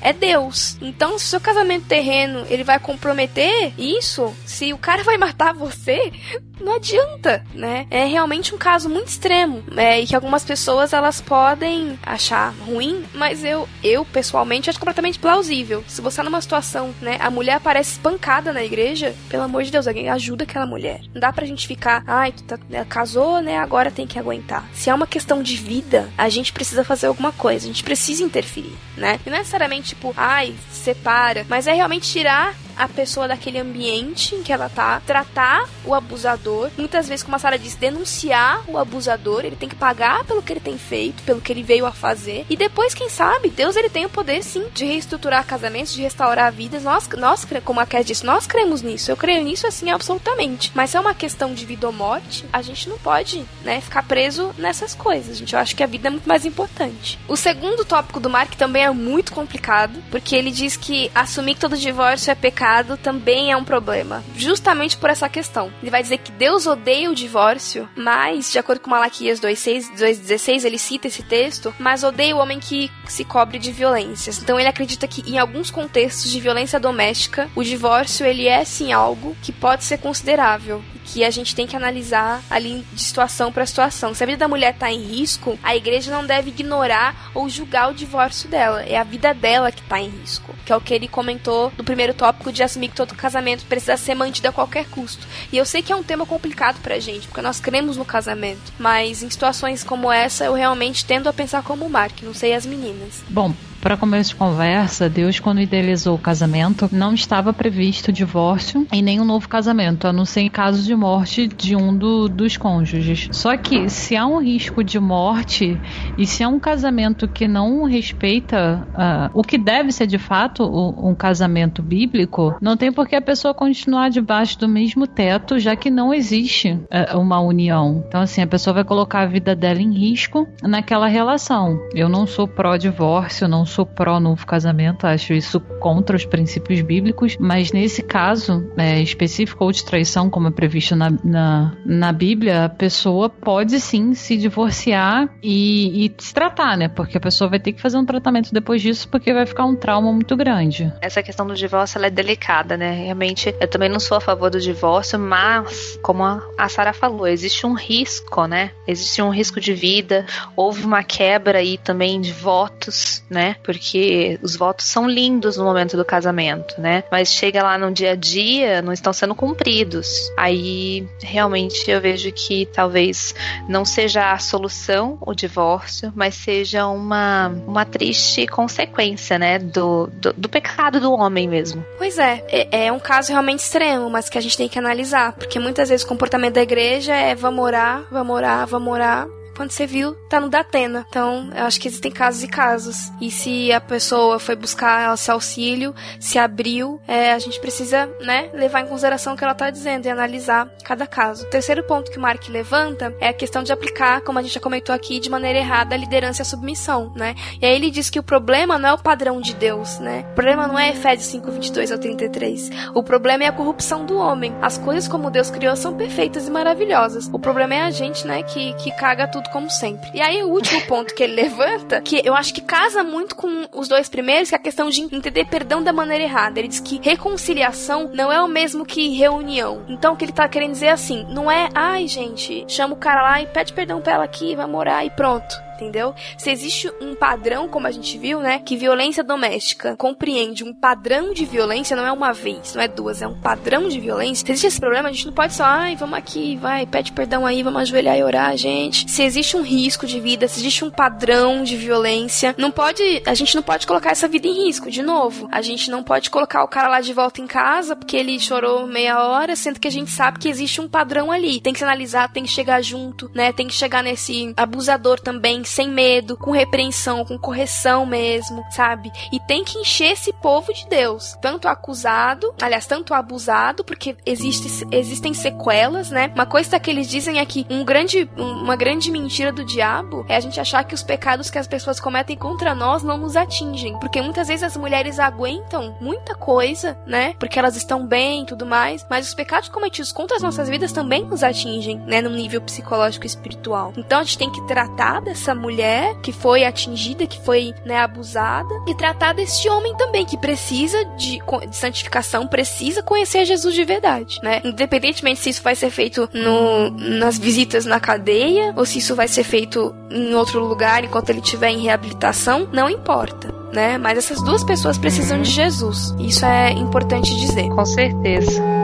é Deus. Então, se o seu casamento terreno, ele vai comprometer isso, se o cara vai matar você, não adianta, né? É realmente um caso muito extremo, é, e que algumas pessoas elas podem achar ruim, mas eu, eu pessoalmente acho completamente plausível. Se você tá numa situação, né, a mulher aparece espancada na igreja, pelo amor de Deus, alguém ajuda aquela mulher. Não dá pra gente ficar, ai, tu tá, né, casou, né, agora tem que aguentar. Se é uma questão de vida, a gente precisa fazer alguma coisa, a gente precisa interferir, né? E não necessariamente tipo, ai, separa, mas é realmente tirar a pessoa daquele ambiente em que ela tá, tratar o abusador, muitas vezes, como a Sara disse, denunciar o abusador, ele tem que pagar pelo que ele tem feito, pelo que ele veio a fazer, e depois, quem sabe, Deus ele tem o poder sim de reestruturar casamentos, de restaurar vidas. Nós, nós como a Cat disse, nós cremos nisso, eu creio nisso assim absolutamente. Mas se é uma questão de vida ou morte, a gente não pode, né, ficar preso nessas coisas. Gente, eu acho que a vida é muito mais importante. O segundo tópico do Mark também é muito complicado, porque ele diz que assumir que todo divórcio é pecado pecado também é um problema, justamente por essa questão. Ele vai dizer que Deus odeia o divórcio, mas, de acordo com Malaquias 2,16, ele cita esse texto, mas odeia o homem que se cobre de violências. Então ele acredita que em alguns contextos de violência doméstica, o divórcio ele é sim algo que pode ser considerável que a gente tem que analisar ali de situação para situação. Se a vida da mulher está em risco, a igreja não deve ignorar ou julgar o divórcio dela. É a vida dela que está em risco. Que é o que ele comentou no primeiro tópico de assumir que todo casamento precisa ser mantido a qualquer custo. E eu sei que é um tema complicado pra gente, porque nós cremos no casamento. Mas em situações como essa, eu realmente tendo a pensar como o Mark, não sei as meninas. Bom, para começo de conversa, Deus, quando idealizou o casamento, não estava previsto divórcio e nem um novo casamento, a não ser em caso de morte de um do, dos cônjuges. Só que se há um risco de morte e se há um casamento que não respeita uh, o que deve ser de fato um casamento bíblico, não tem por que a pessoa continuar debaixo do mesmo teto, já que não existe uh, uma união. Então, assim, a pessoa vai colocar a vida dela em risco naquela relação. Eu não sou pró-divórcio, não sou pró novo casamento, acho isso contra os princípios bíblicos, mas nesse caso é, específico ou de traição, como é previsto na, na, na Bíblia, a pessoa pode sim se divorciar e, e se tratar, né? Porque a pessoa vai ter que fazer um tratamento depois disso, porque vai ficar um trauma muito grande. Essa questão do divórcio é delicada, né? Realmente, eu também não sou a favor do divórcio, mas, como a Sara falou, existe um risco, né? Existe um risco de vida, houve uma quebra aí também de votos, né? Porque os votos são lindos no momento do casamento, né? Mas chega lá no dia a dia, não estão sendo cumpridos. Aí, realmente, eu vejo que talvez não seja a solução o divórcio, mas seja uma, uma triste consequência, né? Do, do, do pecado do homem mesmo. Pois é, é, é um caso realmente extremo, mas que a gente tem que analisar, porque muitas vezes o comportamento da igreja é vamos orar, vamos orar, vamos orar, quando você viu, tá no Datena. Então, eu acho que existem casos e casos. E se a pessoa foi buscar esse auxílio, se abriu, é, a gente precisa, né, levar em consideração o que ela tá dizendo e analisar cada caso. O terceiro ponto que o Mark levanta é a questão de aplicar, como a gente já comentou aqui, de maneira errada a liderança e a submissão, né? E aí ele diz que o problema não é o padrão de Deus, né? O problema não é Efésios 5, 22 ao 33. O problema é a corrupção do homem. As coisas como Deus criou são perfeitas e maravilhosas. O problema é a gente, né, que, que caga tudo como sempre. E aí o último ponto que ele levanta, que eu acho que casa muito com os dois primeiros, que é a questão de entender perdão da maneira errada. Ele diz que reconciliação não é o mesmo que reunião. Então o que ele tá querendo dizer é assim, não é, ai gente, chama o cara lá e pede perdão pra ela aqui, vai morar e pronto entendeu? Se existe um padrão, como a gente viu, né, que violência doméstica compreende um padrão de violência, não é uma vez, não é duas, é um padrão de violência. Se existe esse problema, a gente não pode só, ai, vamos aqui, vai, pede perdão aí, vamos ajoelhar e orar, gente. Se existe um risco de vida, se existe um padrão de violência, não pode, a gente não pode colocar essa vida em risco, de novo. A gente não pode colocar o cara lá de volta em casa porque ele chorou meia hora, sendo que a gente sabe que existe um padrão ali. Tem que se analisar, tem que chegar junto, né? Tem que chegar nesse abusador também, sem medo, com repreensão, com correção mesmo, sabe? E tem que encher esse povo de Deus, tanto acusado, aliás, tanto abusado, porque existe, existem sequelas, né? Uma coisa que eles dizem é que um grande, uma grande mentira do diabo é a gente achar que os pecados que as pessoas cometem contra nós não nos atingem, porque muitas vezes as mulheres aguentam muita coisa, né? Porque elas estão bem e tudo mais, mas os pecados cometidos contra as nossas vidas também nos atingem, né? No nível psicológico e espiritual. Então a gente tem que tratar dessa mulher que foi atingida, que foi, né, abusada, e tratar deste homem também que precisa de, de santificação, precisa conhecer Jesus de verdade, né? Independentemente se isso vai ser feito no, nas visitas na cadeia ou se isso vai ser feito em outro lugar enquanto ele estiver em reabilitação, não importa. Né? Mas essas duas pessoas precisam de Jesus. Isso é importante dizer. Com certeza.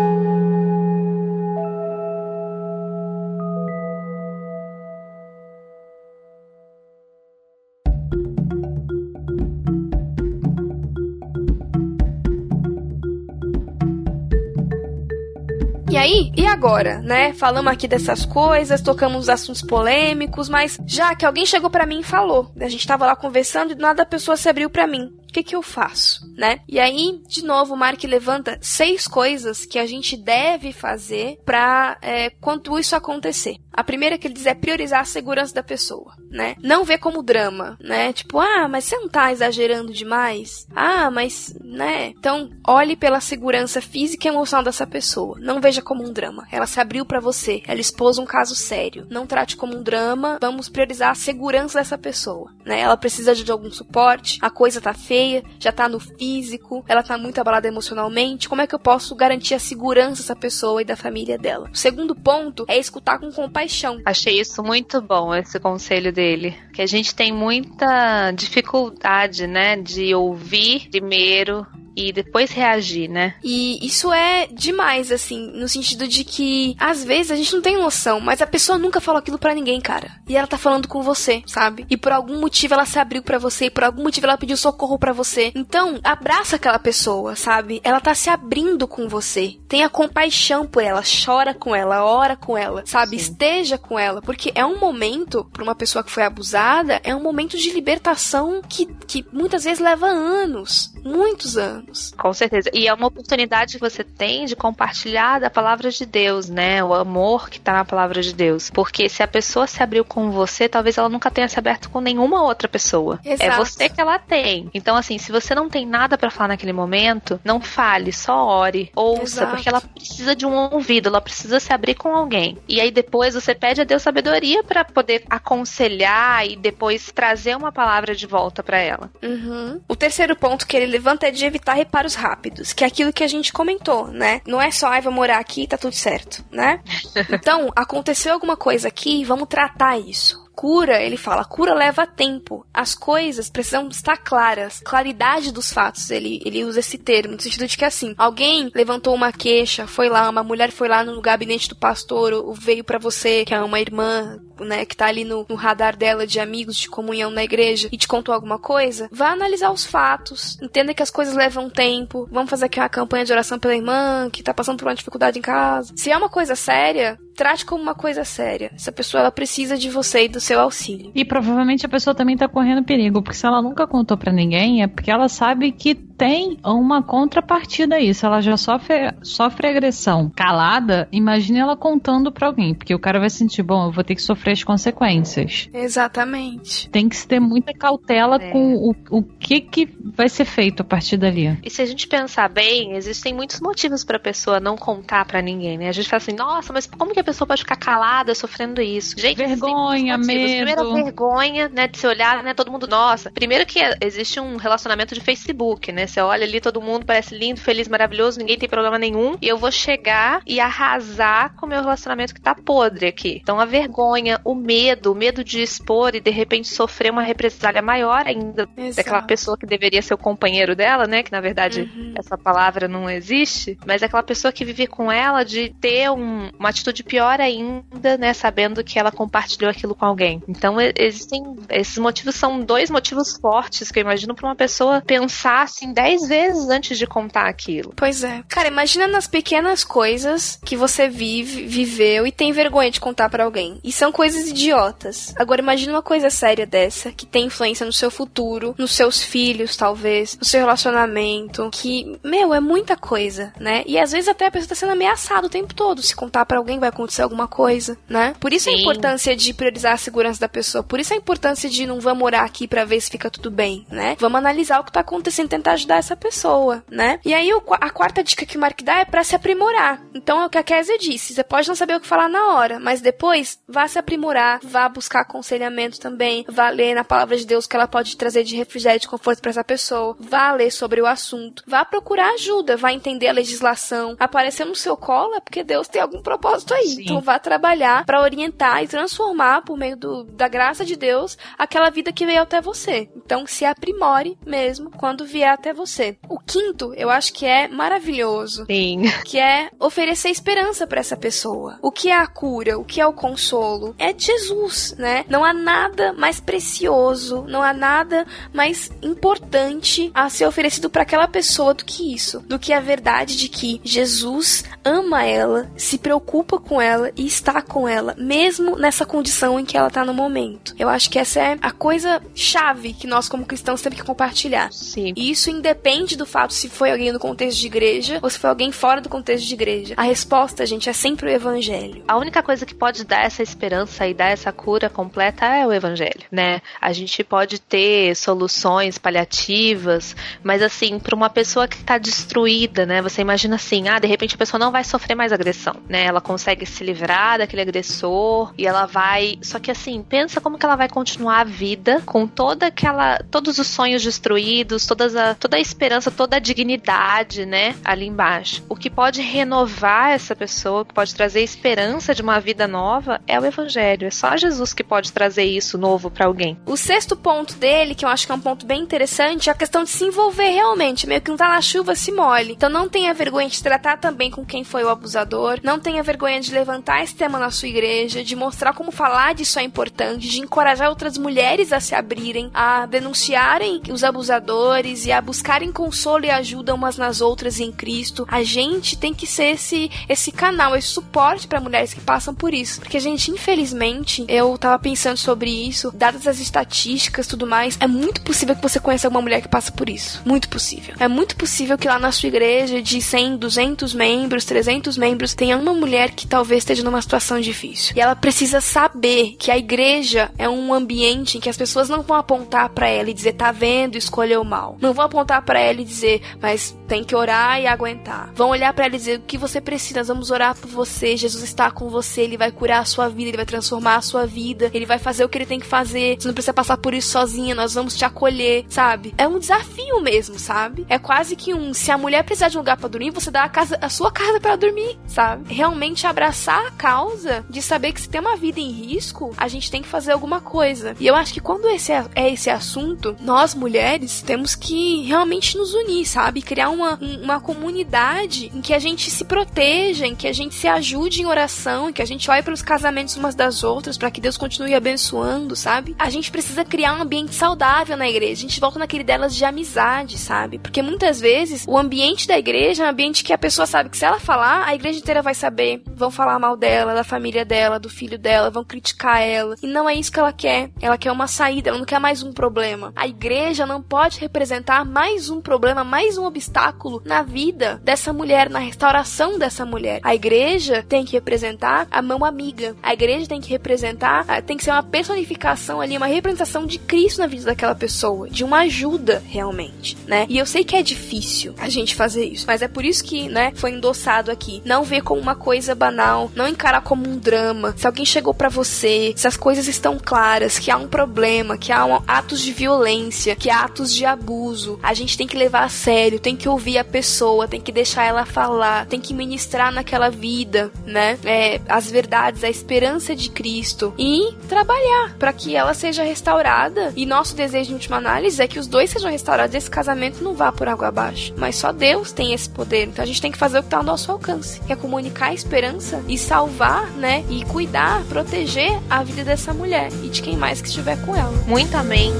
Aí, e agora, né? Falamos aqui dessas coisas, tocamos os assuntos polêmicos, mas já que alguém chegou para mim e falou, a gente tava lá conversando e do nada a pessoa se abriu para mim que, que eu faço, né? E aí, de novo, o Mark levanta seis coisas que a gente deve fazer para é, quando isso acontecer. A primeira que ele diz é priorizar a segurança da pessoa, né? Não ver como drama, né? Tipo, ah, mas você não tá exagerando demais? Ah, mas, né? Então, olhe pela segurança física e emocional dessa pessoa. Não veja como um drama. Ela se abriu para você, ela expôs um caso sério. Não trate como um drama, vamos priorizar a segurança dessa pessoa, né? Ela precisa de algum suporte, a coisa tá feia, já tá no físico, ela tá muito abalada emocionalmente. Como é que eu posso garantir a segurança dessa pessoa e da família dela? O segundo ponto é escutar com compaixão. Achei isso muito bom, esse conselho dele. Que a gente tem muita dificuldade, né, de ouvir primeiro e depois reagir, né? E isso é demais, assim, no sentido de que às vezes a gente não tem noção, mas a pessoa nunca falou aquilo para ninguém, cara. E ela tá falando com você, sabe? E por algum motivo ela se abriu para você, e por algum motivo ela pediu socorro para você. Então, abraça aquela pessoa, sabe? Ela tá se abrindo com você. Tenha compaixão por ela, chora com ela, ora com ela, sabe? Sim. Esteja com ela, porque é um momento para uma pessoa que foi abusada, é um momento de libertação que, que muitas vezes leva anos, muitos anos precisamos. Com certeza. E é uma oportunidade que você tem de compartilhar da palavra de Deus, né? O amor que tá na palavra de Deus. Porque se a pessoa se abriu com você, talvez ela nunca tenha se aberto com nenhuma outra pessoa. Exato. É você que ela tem. Então, assim, se você não tem nada para falar naquele momento, não fale, só ore. Ouça, Exato. porque ela precisa de um ouvido, ela precisa se abrir com alguém. E aí depois você pede a Deus sabedoria para poder aconselhar e depois trazer uma palavra de volta para ela. Uhum. O terceiro ponto que ele levanta é de evitar reparos rápidos, que é aquilo que a gente comentou, né? Não é só, ai, vou morar aqui e tá tudo certo, né? então, aconteceu alguma coisa aqui, vamos tratar isso. Cura, ele fala, cura leva tempo. As coisas precisam estar claras. Claridade dos fatos, ele, ele usa esse termo, no sentido de que assim, alguém levantou uma queixa, foi lá, uma mulher foi lá no gabinete do pastor, veio para você, que é uma irmã, né, que tá ali no, no radar dela de amigos de comunhão na igreja e te contou alguma coisa, vá analisar os fatos, entenda que as coisas levam tempo, vamos fazer aqui uma campanha de oração pela irmã que tá passando por uma dificuldade em casa. Se é uma coisa séria, trate como uma coisa séria. Essa pessoa ela precisa de você e do seu auxílio. E provavelmente a pessoa também tá correndo perigo, porque se ela nunca contou para ninguém, é porque ela sabe que tem uma contrapartida a isso. Ela já sofre, sofre agressão calada, imagine ela contando para alguém, porque o cara vai sentir, bom, eu vou ter que sofrer as consequências. Exatamente. Tem que se ter muita cautela É. com o, o que, que vai ser feito a partir dali. E se a gente pensar bem, existem muitos motivos pra pessoa não contar pra ninguém, né? A gente fala assim, nossa, mas como que a pessoa pode ficar calada sofrendo isso? Gente, Vergonha, medo. Primeiro, a vergonha, né, de se olhar, né, todo mundo, nossa. Primeiro que existe um relacionamento de Facebook, né? Você olha ali, todo mundo parece lindo, feliz, maravilhoso, ninguém tem problema nenhum. E eu vou chegar e arrasar com o meu relacionamento que tá podre aqui. Então, a vergonha, o medo, o medo de expor e de repente sofrer uma represália maior ainda Exato. daquela pessoa que deveria ser o companheiro dela, né? Que na verdade Uhum. essa palavra não existe, mas aquela pessoa que vive com ela de ter um- uma atitude pior ainda, né? Sabendo que ela compartilhou aquilo com alguém. Então existem esses motivos são dois motivos fortes que eu imagino para uma pessoa pensar assim dez vezes antes de contar aquilo. Pois é. Cara, imagina nas pequenas coisas que você vive, viveu e tem vergonha de contar pra alguém. E são coisas idiotas. Agora imagina uma coisa séria dessa, que tem influência no seu futuro, nos seus filhos, talvez, no seu relacionamento, que, meu, é muita coisa, né? E às vezes até a pessoa tá sendo ameaçada o tempo todo. Se contar pra alguém vai acontecer alguma coisa, né? Por isso a Sim. importância de priorizar a segurança da pessoa. Por isso a importância de não vamos orar aqui pra ver se fica tudo bem, né? Vamos analisar o que tá acontecendo e tentar ajudar essa pessoa, né? E aí a quarta dica que o Mark dá é pra se aprimorar. Então é o que a Kézia disse. Você pode não saber o que falar na hora, mas depois vá se aprimorar, vá buscar aconselhamento também, vá ler na palavra de Deus que ela pode trazer de refrigério e de conforto pra essa pessoa, vá ler sobre o assunto, vá procurar ajuda, vá entender a legislação. Apareceu no seu colo é porque Deus tem algum propósito aí. Sim. Então vá trabalhar pra orientar e transformar por meio do, da graça de Deus aquela vida que veio até você. Então se aprimore mesmo quando vier até você. O quinto, eu acho que é maravilhoso Sim. que é oferecer esperança pra essa pessoa. O que é a cura? O que é o consolo? É Jesus, né? Não há nada mais precioso, não há nada mais importante a ser oferecido pra aquela pessoa do que isso, do que a verdade de que Jesus ama ela, se preocupa com ela e está com ela, mesmo nessa condição em que ela tá no momento. Eu acho que essa é a coisa chave que nós como cristãos temos que compartilhar. Sim. E isso independe do fato se foi alguém no contexto de igreja ou se foi alguém fora do contexto de igreja. A resposta, gente, é sempre o evangelho. A única coisa que pode dar essa esperança e dar essa cura completa é o evangelho, né? A gente pode ter soluções paliativas, mas assim, para uma pessoa que tá destruída, né? Você imagina assim, ah, de repente a pessoa não vai sofrer mais agressão, né? Ela consegue se livrar daquele agressor e ela vai, só que assim, pensa como que ela vai continuar a vida com toda aquela, todos os sonhos destruídos, todas a, toda a esperança, toda a dignidade, né? Ali embaixo. O que pode renovar essa pessoa, que pode trazer esperança de uma vida nova, é o evangelho. É só Jesus que pode trazer isso novo para alguém. O sexto ponto dele, que eu acho que é um ponto bem interessante, é a questão de se envolver realmente. Meio que não tá na chuva, se molhe. Então não tenha vergonha de tratar também com quem foi o abusador. Não tenha vergonha de levantar esse tema na sua igreja, de mostrar como falar disso é importante, de encorajar outras mulheres a se abrirem, a denunciarem os abusadores e a buscar buscarem consolo e ajuda umas nas outras em Cristo. A gente tem que ser esse, esse canal, esse suporte para mulheres que passam por isso. Porque gente, infelizmente, eu tava pensando sobre isso, dadas as estatísticas tudo mais, é muito possível que você conheça alguma mulher que passa por isso. Muito possível. É muito possível que lá na sua igreja, de 100, 200 membros, 300 membros, tenha uma mulher que talvez esteja numa situação difícil. E ela precisa saber que a igreja é um ambiente em que as pessoas não vão apontar para ela e dizer, tá vendo, escolheu mal. Não vão apontar para ela e dizer, mas tem que orar e aguentar. Vão olhar para ela e dizer, o que você precisa, nós vamos orar por você, Jesus está com você, ele vai curar a sua vida, ele vai transformar a sua vida, ele vai fazer o que ele tem que fazer, você não precisa passar por isso sozinha, nós vamos te acolher, sabe? É um desafio mesmo, sabe? É quase que um, se a mulher precisar de um lugar para dormir, você dá a, casa, a sua casa para dormir, sabe? Realmente abraçar a causa de saber que se tem uma vida em risco, a gente tem que fazer alguma coisa. E eu acho que quando esse é, é esse assunto, nós mulheres temos que realmente nos unir, sabe? Criar uma, uma comunidade em que a gente se proteja, em que a gente se ajude em oração, em que a gente olhe para os casamentos umas das outras, para que Deus continue abençoando, sabe? A gente precisa criar um ambiente saudável na igreja. A gente volta naquele delas de amizade, sabe? Porque muitas vezes o ambiente da igreja é um ambiente que a pessoa sabe que se ela falar, a igreja inteira vai saber. Vão falar mal dela, da família dela, do filho dela, vão criticar ela. E não é isso que ela quer. Ela quer uma saída, ela não quer mais um problema. A igreja não pode representar mais um problema, mais um obstáculo na vida dessa mulher, na restauração dessa mulher. A igreja tem que representar a mão amiga. A igreja tem que representar, tem que ser uma personificação ali, uma representação de Cristo na vida daquela pessoa, de uma ajuda realmente, né? E eu sei que é difícil a gente fazer isso, mas é por isso que, né, foi endossado aqui. Não ver como uma coisa banal, não encarar como um drama. Se alguém chegou para você, se as coisas estão claras, que há um problema, que há um, atos de violência, que há atos de abuso, a gente tem que levar a sério, tem que ouvir a pessoa, tem que deixar ela falar, tem que ministrar naquela vida, né? É, as verdades, a esperança de Cristo e trabalhar para que ela seja restaurada. E nosso desejo, em última análise, é que os dois sejam restaurados e esse casamento não vá por água abaixo. Mas só Deus tem esse poder. Então a gente tem que fazer o que está ao nosso alcance, que é comunicar a esperança e salvar, né? E cuidar, proteger a vida dessa mulher e de quem mais que estiver com ela. Muito amém.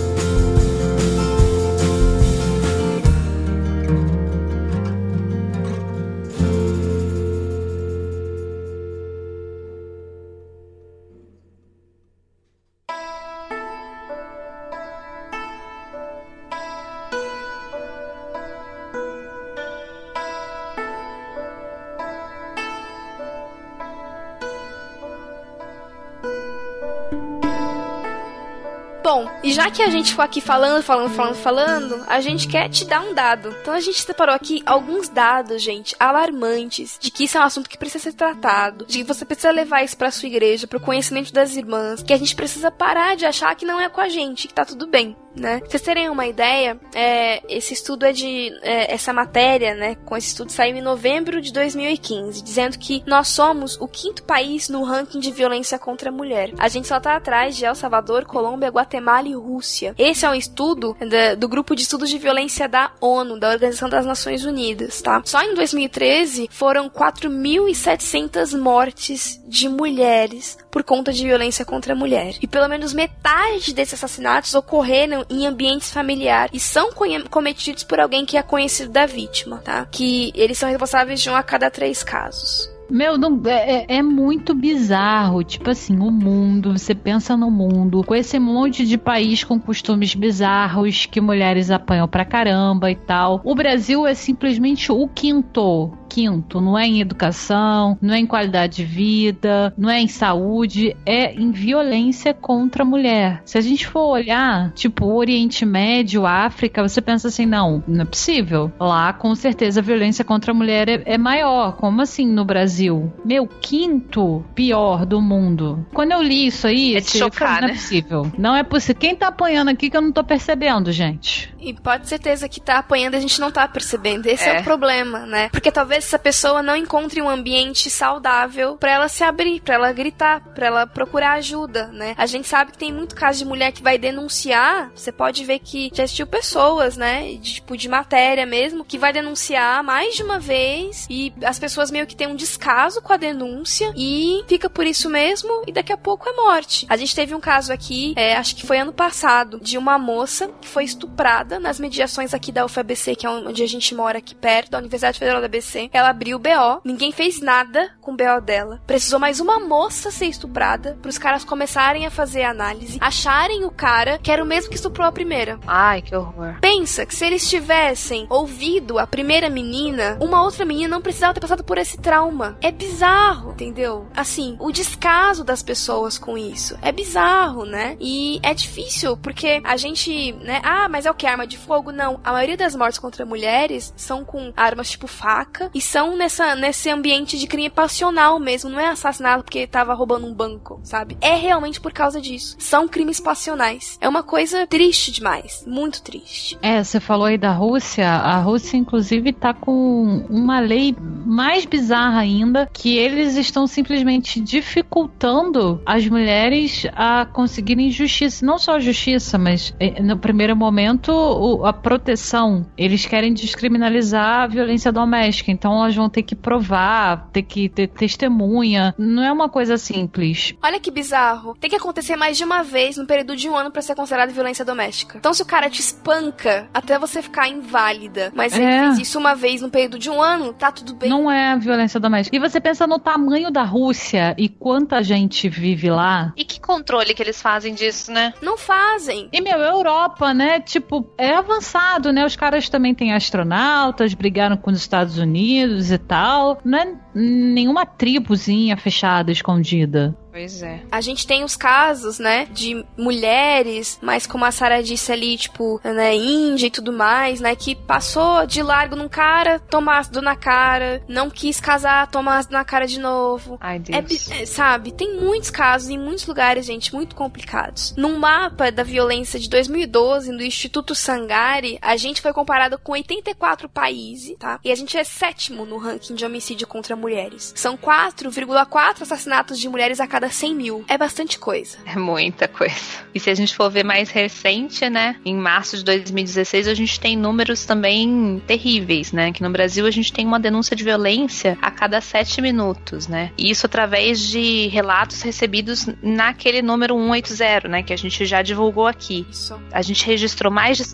E já que a gente ficou aqui falando, falando, falando, falando, a gente quer te dar um dado. Então a gente separou aqui alguns dados, gente, alarmantes, de que isso é um assunto que precisa ser tratado, de que você precisa levar isso pra sua igreja, pro conhecimento das irmãs, que a gente precisa parar de achar que não é com a gente, que tá tudo bem né? Pra vocês terem uma ideia, é, esse estudo é de. É, essa matéria, né? Com esse estudo saiu em novembro de 2015, dizendo que nós somos o quinto país no ranking de violência contra a mulher. A gente só tá atrás de El Salvador, Colômbia, Guatemala e Rússia. Esse é um estudo da, do grupo de estudos de violência da ONU, da Organização das Nações Unidas, tá? Só em 2013 foram 4.700 mortes de mulheres por conta de violência contra a mulher. E pelo menos metade desses assassinatos ocorreram em ambientes familiares e são cometidos por alguém que é conhecido da vítima, tá? Que eles são responsáveis de um a cada três casos. Meu, não, é, é, é, muito bizarro. Tipo assim, o mundo, você pensa no mundo, com esse monte de país com costumes bizarros, que mulheres apanham pra caramba e tal. O Brasil é simplesmente o quinto quinto, não é em educação, não é em qualidade de vida, não é em saúde, é em violência contra a mulher. Se a gente for olhar, tipo, o Oriente Médio, África, você pensa assim, não, não é possível. Lá, com certeza, a violência contra a mulher é, é maior. Como assim no Brasil? Meu, quinto pior do mundo. Quando eu li isso aí, é de chocar, não né? é possível. Não é possível. Quem tá apanhando aqui que eu não tô percebendo, gente? E pode certeza que tá apanhando e a gente não tá percebendo. Esse é, é o problema, né? Porque talvez vezes essa pessoa não encontre um ambiente saudável para ela se abrir, para ela gritar, para ela procurar ajuda, né? A gente sabe que tem muito caso de mulher que vai denunciar, você pode ver que já assistiu pessoas, né, de, tipo de matéria mesmo, que vai denunciar mais de uma vez e as pessoas meio que têm um descaso com a denúncia e fica por isso mesmo e daqui a pouco é morte. A gente teve um caso aqui, é, acho que foi ano passado, de uma moça que foi estuprada nas mediações aqui da UFABC, que é onde a gente mora aqui perto, da Universidade Federal da Ela abriu o BO, ninguém fez nada com o BO dela. Precisou mais uma moça ser estuprada para os caras começarem a fazer análise, acharem o cara que era o mesmo que estuprou a primeira. Ai, que horror. Pensa que se eles tivessem ouvido a primeira menina, uma outra menina não precisava ter passado por esse trauma. É bizarro, entendeu? Assim, o descaso das pessoas com isso é bizarro, né? E é difícil porque a gente, né? Ah, mas é o que? Arma de fogo? Não. A maioria das mortes contra mulheres são com armas tipo faca e são nessa, nesse ambiente de crime passional mesmo. Não é assassinato porque tava roubando um banco, sabe? É realmente por causa disso. São crimes passionais. É uma coisa triste demais. Muito triste. É, você falou aí da Rússia. A Rússia, inclusive, tá com uma lei mais bizarra ainda, que eles estão simplesmente dificultando as mulheres a conseguirem justiça. Não só justiça, mas eh, no primeiro momento a proteção. Eles querem descriminalizar a violência doméstica, então elas vão ter que provar, ter que ter testemunha. Não é uma coisa simples. Olha que bizarro. Tem que acontecer mais de uma vez no período de um ano para ser considerado violência doméstica. Então, se o cara te espanca até você ficar inválida, mas é. ele fez isso uma vez no período de um ano, tá tudo bem. Não é violência doméstica. E você pensa no tamanho da Rússia e quanta gente vive lá. E que controle que eles fazem disso, né? Não fazem. E, meu, Europa, né? Tipo, é avançado, né? Os caras também têm astronautas, brigaram com os Estados Unidos e tal. Não é nenhuma tribuzinha fechada, escondida. Pois é. A gente tem os casos, né, de mulheres, mas como a Sara disse ali, tipo, né, Índia e tudo mais, né, que passou de largo num cara, tomou ácido na cara, não quis casar, tomou ácido na cara de novo. Ai, Deus. É, sabe, tem muitos casos em muitos lugares, gente, muito complicados. Num mapa da violência de 2012, do Instituto Sangari, a gente foi comparado com 84 países, tá? E a gente é sétimo no ranking de homicídio contra mulheres. São 4,4 assassinatos de mulheres a cada cada 100 mil. É bastante coisa. É muita coisa. E se a gente for ver mais recente, né? Em março de 2016, a gente tem números também terríveis, né? Que no Brasil a gente tem uma denúncia de violência a cada 7 minutos, né? E isso através de relatos recebidos naquele número 180, né? Que a gente já divulgou aqui. Isso. A gente registrou mais de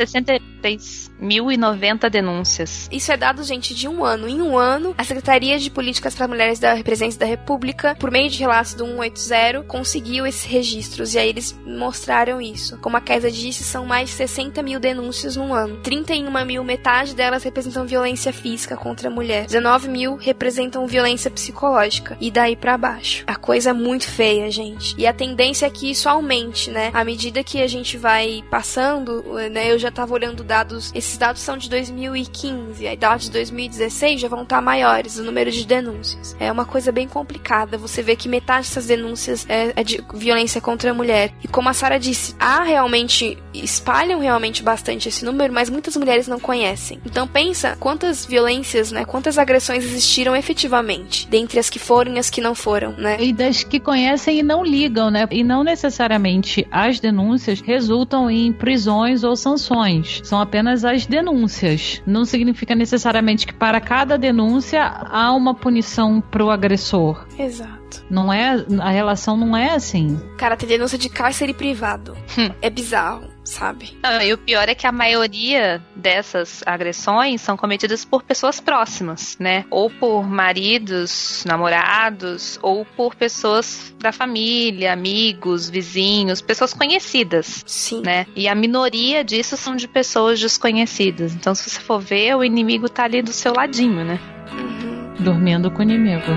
63.090 denúncias. Isso é dado, gente, de um ano. Em um ano, a Secretaria de Políticas para Mulheres da Presidência da República, por meio de relatos do 180, conseguiu esses registros e aí eles mostraram isso. Como a Kézia disse, são mais de 60 mil denúncias no ano. 31 mil, metade delas representam violência física contra a mulher. 19 mil representam violência psicológica. E daí para baixo. A coisa é muito feia, gente. E a tendência é que isso aumente, né? À medida que a gente vai passando, né? Eu já tava olhando dados. Esses dados são de 2015. Aí dados de 2016 já vão estar maiores, o número de denúncias. É uma coisa bem complicada. Você vê que metade dessas denúncias denúncias é, é de violência contra a mulher. E como a Sara disse, há realmente, espalham realmente bastante esse número, mas muitas mulheres não conhecem. Então pensa quantas violências, né, quantas agressões existiram efetivamente, dentre as que foram e as que não foram, né? E das que conhecem e não ligam, né? E não necessariamente as denúncias resultam em prisões ou sanções. São apenas as denúncias. Não significa necessariamente que para cada denúncia há uma punição pro agressor. Exato. Não é, a relação não é assim. Cara, tem denúncia de cárcere privado. Hum. É bizarro, sabe? Não, e o pior é que a maioria dessas agressões são cometidas por pessoas próximas, né? Ou por maridos, namorados, ou por pessoas da família, amigos, vizinhos, pessoas conhecidas. Sim. Né? E a minoria disso são de pessoas desconhecidas. Então, se você for ver, o inimigo tá ali do seu ladinho, né? Uhum. Dormindo com o inimigo.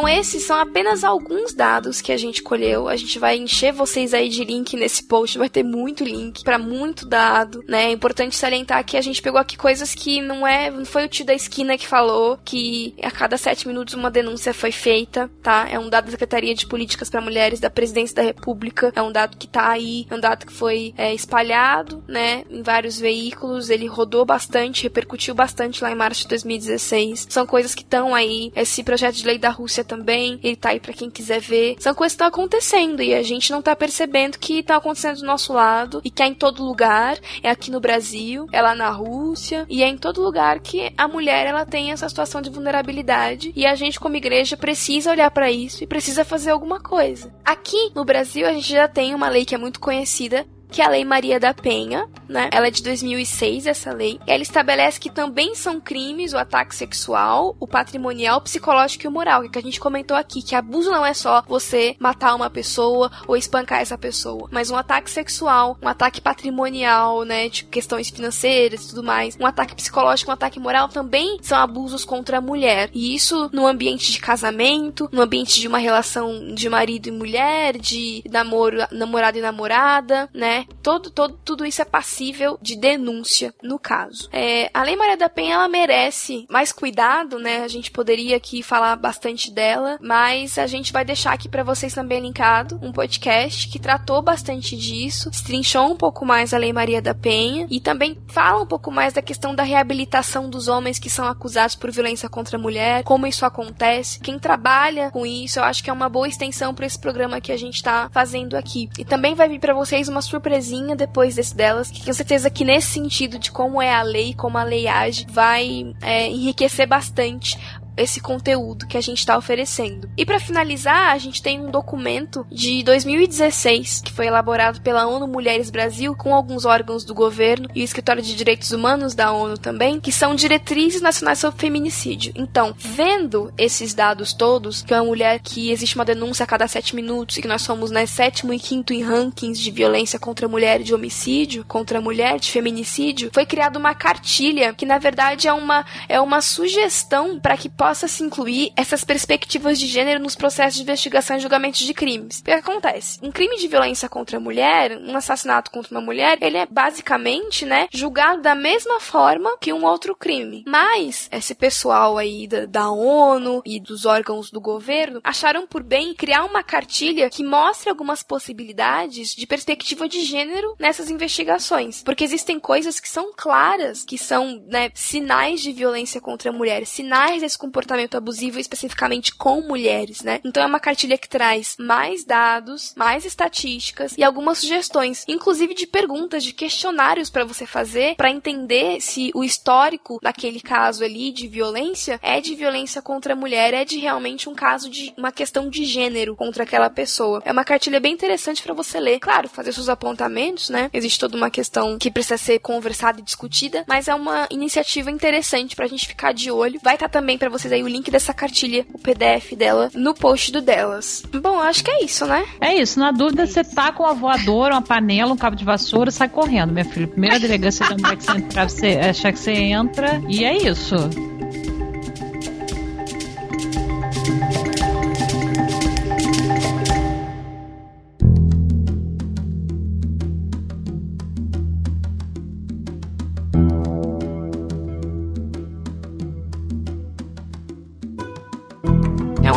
Então, esses são apenas alguns dados que a gente colheu. A gente vai encher vocês aí de link nesse post, vai ter muito link para muito dado, né? É importante salientar que a gente pegou aqui coisas que não é, não foi o tio da esquina que falou que a cada sete minutos uma denúncia foi feita, tá? É um dado da Secretaria de Políticas para Mulheres da Presidência da República, é um dado que tá aí, é um dado que foi é, espalhado, né, em vários veículos, ele rodou bastante, repercutiu bastante lá em março de 2016. São coisas que estão aí, esse projeto de lei da Rússia também, ele tá aí para quem quiser ver. São coisas que estão acontecendo e a gente não tá percebendo que tá acontecendo do nosso lado e que é em todo lugar, é aqui no Brasil, é lá na Rússia e é em todo lugar que a mulher ela tem essa situação de vulnerabilidade e a gente como igreja precisa olhar para isso e precisa fazer alguma coisa. Aqui no Brasil a gente já tem uma lei que é muito conhecida que é a Lei Maria da Penha, né? Ela é de 2006, essa lei. Ela estabelece que também são crimes o ataque sexual, o patrimonial, o psicológico e o moral, que a gente comentou aqui, que abuso não é só você matar uma pessoa ou espancar essa pessoa, mas um ataque sexual, um ataque patrimonial, né, de questões financeiras e tudo mais, um ataque psicológico, um ataque moral também são abusos contra a mulher. E isso no ambiente de casamento, no ambiente de uma relação de marido e mulher, de namoro, namorado e namorada, né? Todo, todo, tudo isso é passível de denúncia no caso. É, a Lei Maria da Penha, ela merece mais cuidado, né? A gente poderia aqui falar bastante dela, mas a gente vai deixar aqui para vocês também linkado um podcast que tratou bastante disso, estrinchou um pouco mais a Lei Maria da Penha e também fala um pouco mais da questão da reabilitação dos homens que são acusados por violência contra a mulher, como isso acontece. Quem trabalha com isso, eu acho que é uma boa extensão para esse programa que a gente está fazendo aqui. E também vai vir para vocês uma surpresa surpresinha depois desse delas, que tenho certeza que nesse sentido de como é a lei, como a lei age, vai é, enriquecer bastante esse conteúdo que a gente está oferecendo. E para finalizar, a gente tem um documento de 2016 que foi elaborado pela ONU Mulheres Brasil com alguns órgãos do governo e o Escritório de Direitos Humanos da ONU também, que são diretrizes nacionais sobre feminicídio. Então, vendo esses dados todos, que é uma mulher que existe uma denúncia a cada sete minutos e que nós somos né, sétimo e quinto em rankings de violência contra a mulher, de homicídio contra a mulher, de feminicídio, foi criada uma cartilha que na verdade é uma é uma sugestão para que possa se incluir essas perspectivas de gênero nos processos de investigação e julgamento de crimes. O que acontece? Um crime de violência contra a mulher, um assassinato contra uma mulher, ele é basicamente, né, julgado da mesma forma que um outro crime. Mas esse pessoal aí da, da ONU e dos órgãos do governo acharam por bem criar uma cartilha que mostre algumas possibilidades de perspectiva de gênero nessas investigações, porque existem coisas que são claras, que são, né, sinais de violência contra a mulher, sinais desse comportamento abusivo especificamente com mulheres, né? Então é uma cartilha que traz mais dados, mais estatísticas e algumas sugestões, inclusive de perguntas, de questionários para você fazer para entender se o histórico daquele caso ali de violência é de violência contra a mulher, é de realmente um caso de uma questão de gênero contra aquela pessoa. É uma cartilha bem interessante para você ler. Claro, fazer seus apontamentos, né? Existe toda uma questão que precisa ser conversada e discutida, mas é uma iniciativa interessante pra gente ficar de olho. Vai estar tá também para você vocês aí o link dessa cartilha, o PDF dela, no post do delas. Bom, acho que é isso, né? É isso. Na dúvida, você tá com uma voadora, uma panela, um cabo de vassoura, sai correndo, minha filha. Primeira delegacia da mulher que você entrar, você achar que você entra. E é isso.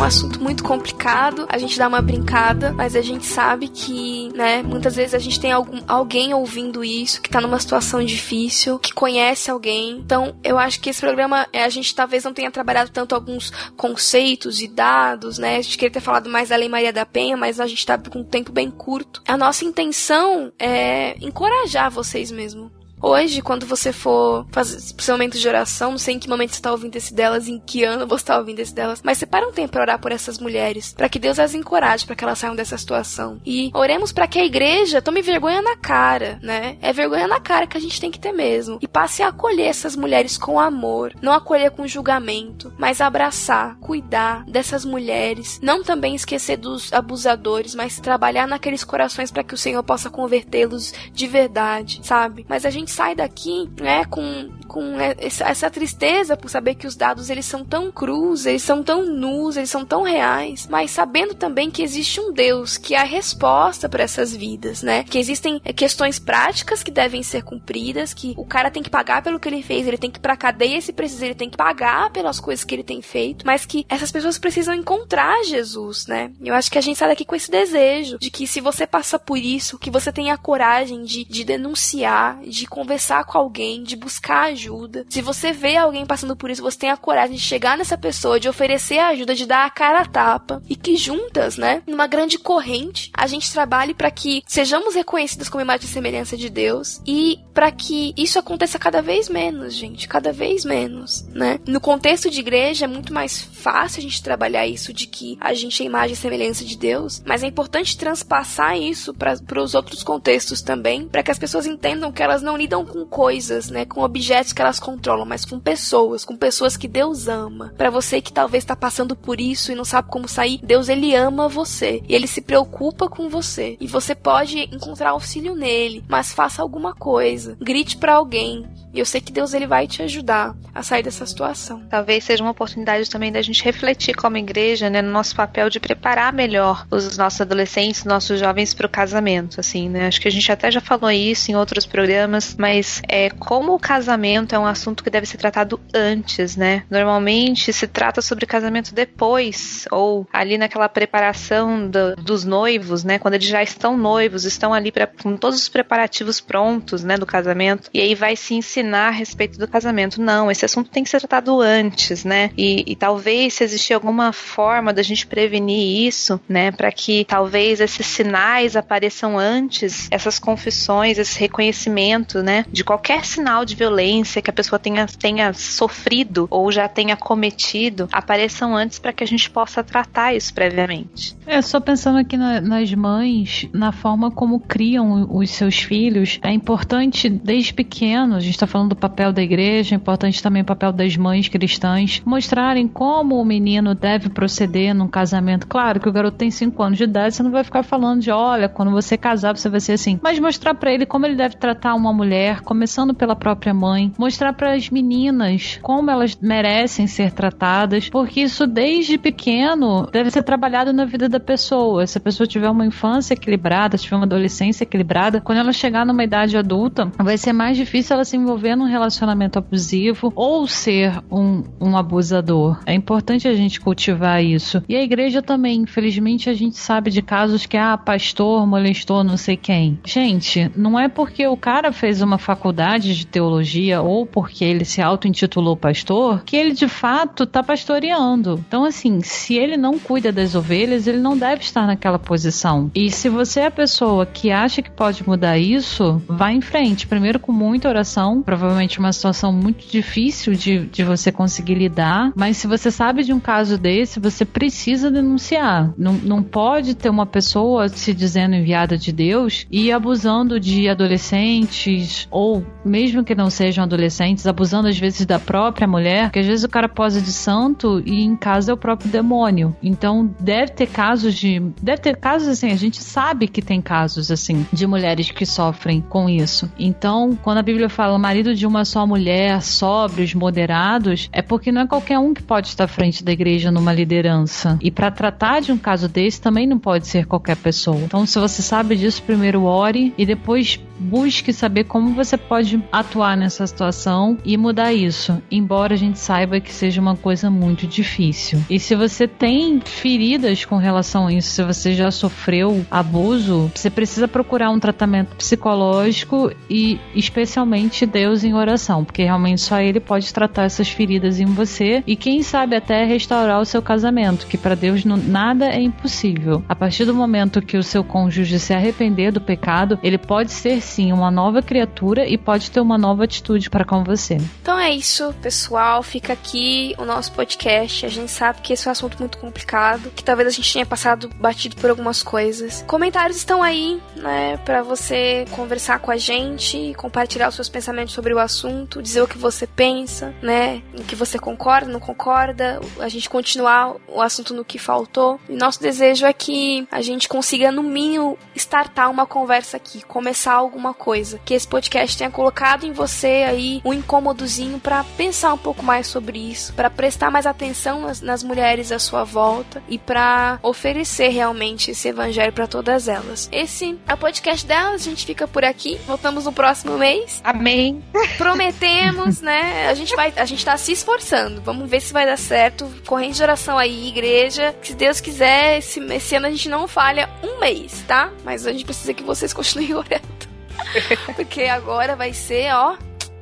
Um assunto muito complicado, a gente dá uma brincada, mas a gente sabe que, né, muitas vezes a gente tem algum, alguém ouvindo isso, que tá numa situação difícil, que conhece alguém. Então, eu acho que esse programa, é, a gente talvez não tenha trabalhado tanto alguns conceitos e dados, né? A gente queria ter falado mais da Lei Maria da Penha, mas a gente tá com um tempo bem curto. A nossa intenção é encorajar vocês mesmo Hoje, quando você for fazer seu momento de oração, não sei em que momento você está ouvindo esse delas, em que ano você está ouvindo esse delas, mas separa um tempo para orar por essas mulheres, para que Deus as encoraje, para que elas saiam dessa situação. E oremos para que a igreja tome vergonha na cara, né? É vergonha na cara que a gente tem que ter mesmo. E passe a acolher essas mulheres com amor, não acolher com julgamento, mas abraçar, cuidar dessas mulheres, não também esquecer dos abusadores, mas trabalhar naqueles corações para que o Senhor possa convertê-los de verdade, sabe? Mas a gente sai daqui, né, com com essa tristeza por saber que os dados eles são tão crus, eles são tão nus, eles são tão reais, mas sabendo também que existe um Deus que é a resposta para essas vidas, né? Que existem questões práticas que devem ser cumpridas, que o cara tem que pagar pelo que ele fez, ele tem que ir pra cadeia se precisar, ele tem que pagar pelas coisas que ele tem feito, mas que essas pessoas precisam encontrar Jesus, né? Eu acho que a gente sai daqui com esse desejo de que se você passa por isso, que você tenha a coragem de, de denunciar, de conversar com alguém, de buscar ajuda. Se você vê alguém passando por isso, você tem a coragem de chegar nessa pessoa, de oferecer ajuda, de dar a cara a tapa e que juntas, né, numa grande corrente, a gente trabalhe para que sejamos reconhecidas como imagem e semelhança de Deus e para que isso aconteça cada vez menos, gente, cada vez menos, né? No contexto de igreja é muito mais fácil a gente trabalhar isso de que a gente é imagem e semelhança de Deus, mas é importante transpassar isso para os outros contextos também, para que as pessoas entendam que elas não lidam com coisas, né, com objetos que elas controlam, mas com pessoas, com pessoas que Deus ama. Para você que talvez está passando por isso e não sabe como sair, Deus ele ama você e ele se preocupa com você e você pode encontrar auxílio nele, mas faça alguma coisa, grite para alguém, e eu sei que Deus ele vai te ajudar a sair dessa situação. Talvez seja uma oportunidade também da gente refletir como igreja, né, no nosso papel de preparar melhor os nossos adolescentes, nossos jovens para o casamento, assim, né? Acho que a gente até já falou isso em outros programas, mas é como o casamento é um assunto que deve ser tratado antes, né? Normalmente se trata sobre casamento depois ou ali naquela preparação do, dos noivos, né? Quando eles já estão noivos, estão ali pra, com todos os preparativos prontos, né, do casamento. E aí vai se ensinar a respeito do casamento. Não, esse assunto tem que ser tratado antes, né? E, e talvez se existir alguma forma da gente prevenir isso, né, para que talvez esses sinais apareçam antes, essas confissões, esse reconhecimento, né, de qualquer sinal de violência que a pessoa tenha, tenha sofrido ou já tenha cometido, apareçam antes para que a gente possa tratar isso previamente. É, só pensando aqui na, nas mães, na forma como criam os seus filhos, é importante desde pequeno, a gente está falando do papel da igreja, é importante também o papel das mães cristãs, mostrarem como o menino deve proceder num casamento. Claro que o garoto tem 5 anos de idade, você não vai ficar falando de, olha, quando você casar você vai ser assim. Mas mostrar para ele como ele deve tratar uma mulher, começando pela própria mãe, mostrar para as meninas como elas merecem ser tratadas, porque isso desde pequeno deve ser trabalhado na vida da pessoa. Se a pessoa tiver uma infância equilibrada, tiver uma adolescência equilibrada, quando ela chegar numa idade adulta, vai ser mais difícil ela se envolver num relacionamento abusivo ou ser um, um abusador. É importante a gente cultivar isso. E a igreja também, infelizmente, a gente sabe de casos que, ah, pastor molestou não sei quem. Gente, não é porque o cara fez uma faculdade de teologia ou porque ele se auto-intitulou pastor que ele de fato tá pastoreando. Então, assim, se ele não cuida das ovelhas, ele não deve estar naquela posição. E se você é a pessoa que acha que pode mudar isso, vá em frente. Primeiro com muita oração, provavelmente uma situação muito difícil de, de você conseguir lidar, mas se você sabe de um caso desse, você precisa denunciar. Não, não pode ter uma pessoa se dizendo enviada de Deus e abusando de adolescentes, ou mesmo que não sejam adolescentes, abusando às vezes da própria mulher, porque às vezes o cara posa de santo e em casa é o próprio demônio. Então deve ter casos de. Deve ter casos assim, a gente sabe que tem casos assim, de mulheres que sofrem com isso. Então, quando a Bíblia fala marido de uma só mulher, sóbrios, moderados, é porque não é qualquer um que pode estar à frente da igreja numa liderança. E para tratar de um caso desse também não pode ser qualquer pessoa. Então, se você sabe disso, primeiro ore e depois busque saber como você pode atuar nessa situação e mudar isso, embora a gente saiba que seja uma coisa muito difícil. E se você tem feridas com relação a isso, se você já sofreu abuso, você precisa procurar um tratamento psicológico e especialmente Deus em oração, porque realmente só ele pode tratar essas feridas em você e quem sabe até restaurar o seu casamento, que para Deus não, nada é impossível. A partir do momento que o seu cônjuge se arrepender do pecado, ele pode ser sim uma nova criatura e pode ter uma nova atitude para com você. Então é isso, pessoal. Fica aqui o nosso podcast. A gente sabe que esse é um assunto muito complicado, que talvez a gente tenha passado batido por algumas coisas. Comentários estão aí, né, para você conversar com a gente, compartilhar os seus pensamentos sobre o assunto, dizer o que você pensa, né, em que você concorda, não concorda, a gente continuar o assunto no que faltou. E nosso desejo é que a gente consiga no mínimo startar uma conversa aqui, começar alguma coisa, que esse podcast tenha colocado em você aí um incômodozinho para pensar um pouco mais sobre isso, para prestar mais atenção nas, nas mulheres à sua volta e para oferecer realmente esse evangelho para todas elas. Esse é o podcast delas, a gente fica por aqui. Voltamos no próximo mês. Amém. Prometemos, né? A gente vai, a gente tá se esforçando. Vamos ver se vai dar certo. Corrente de oração aí, igreja. Se Deus quiser, esse, esse ano a gente não falha um mês, tá? Mas a gente precisa que vocês continuem orando. Porque agora vai ser, ó,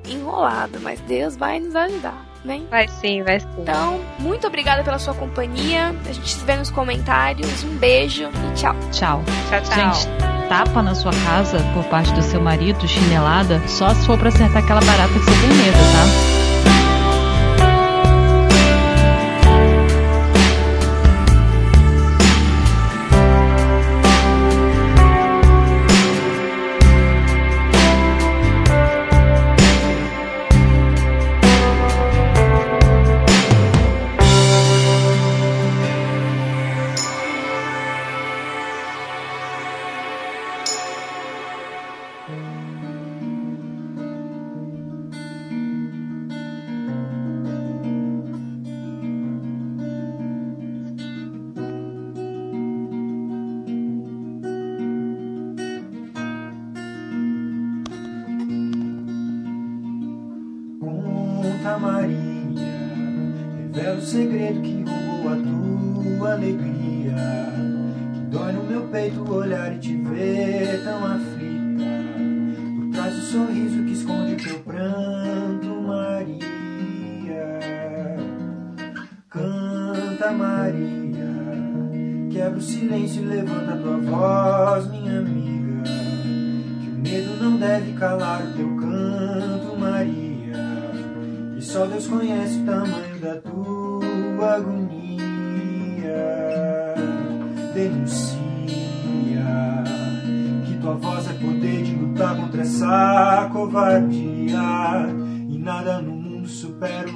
enrolado. Mas Deus vai nos ajudar. Né? Vai sim, vai sim. Então, muito obrigada pela sua companhia. A gente se vê nos comentários. Um beijo e tchau. Tchau. Tchau, tchau. Gente, tapa na sua casa por parte do seu marido, chinelada, só se for pra acertar aquela barata que você tem medo, tá?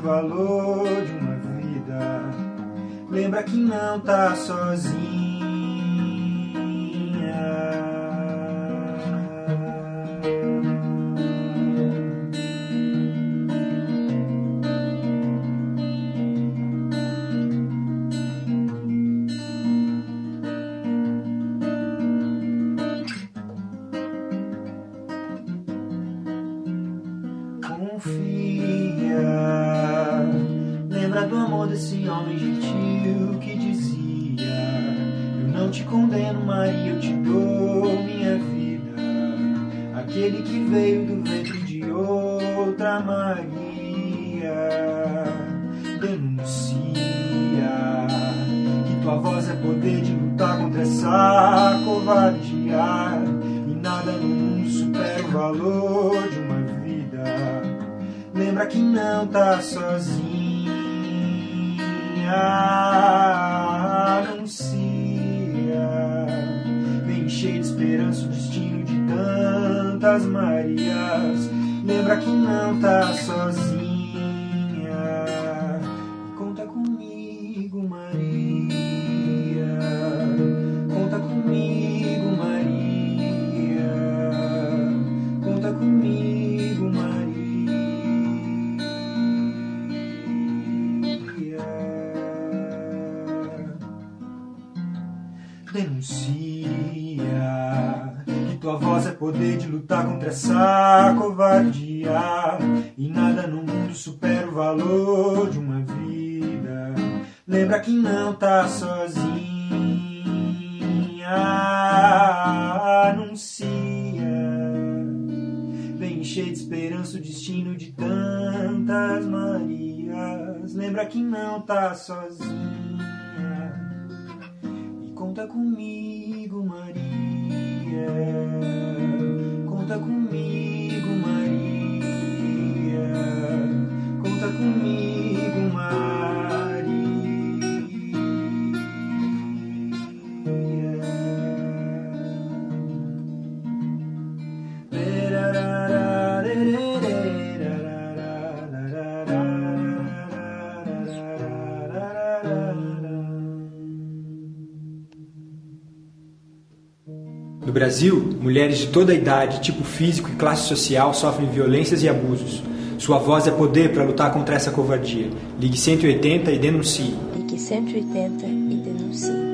Valor de uma vida. Lembra que não tá sozinha. Aquele que veio do ventre de outra Maria. Denuncia que tua voz é poder de lutar contra essa covardia. E nada no mundo supera o valor de uma vida. Lembra que não tá sozinha. Anuncia, vem cheio de esperança o destino de tantas Marias. Lembra que não tá sozinha. Contra essa covardia. E nada no mundo supera o valor de uma vida. Lembra que não tá sozinha. Anuncia. Vem cheio de esperança o destino de tantas Marias. Lembra que não tá sozinha. E conta comigo, Maria. Conta comigo, Maria. Conta comigo, Brasil, mulheres de toda a idade, tipo físico e classe social sofrem violências e abusos. Sua voz é poder para lutar contra essa covardia. Ligue 180 e denuncie. Ligue 180 e denuncie.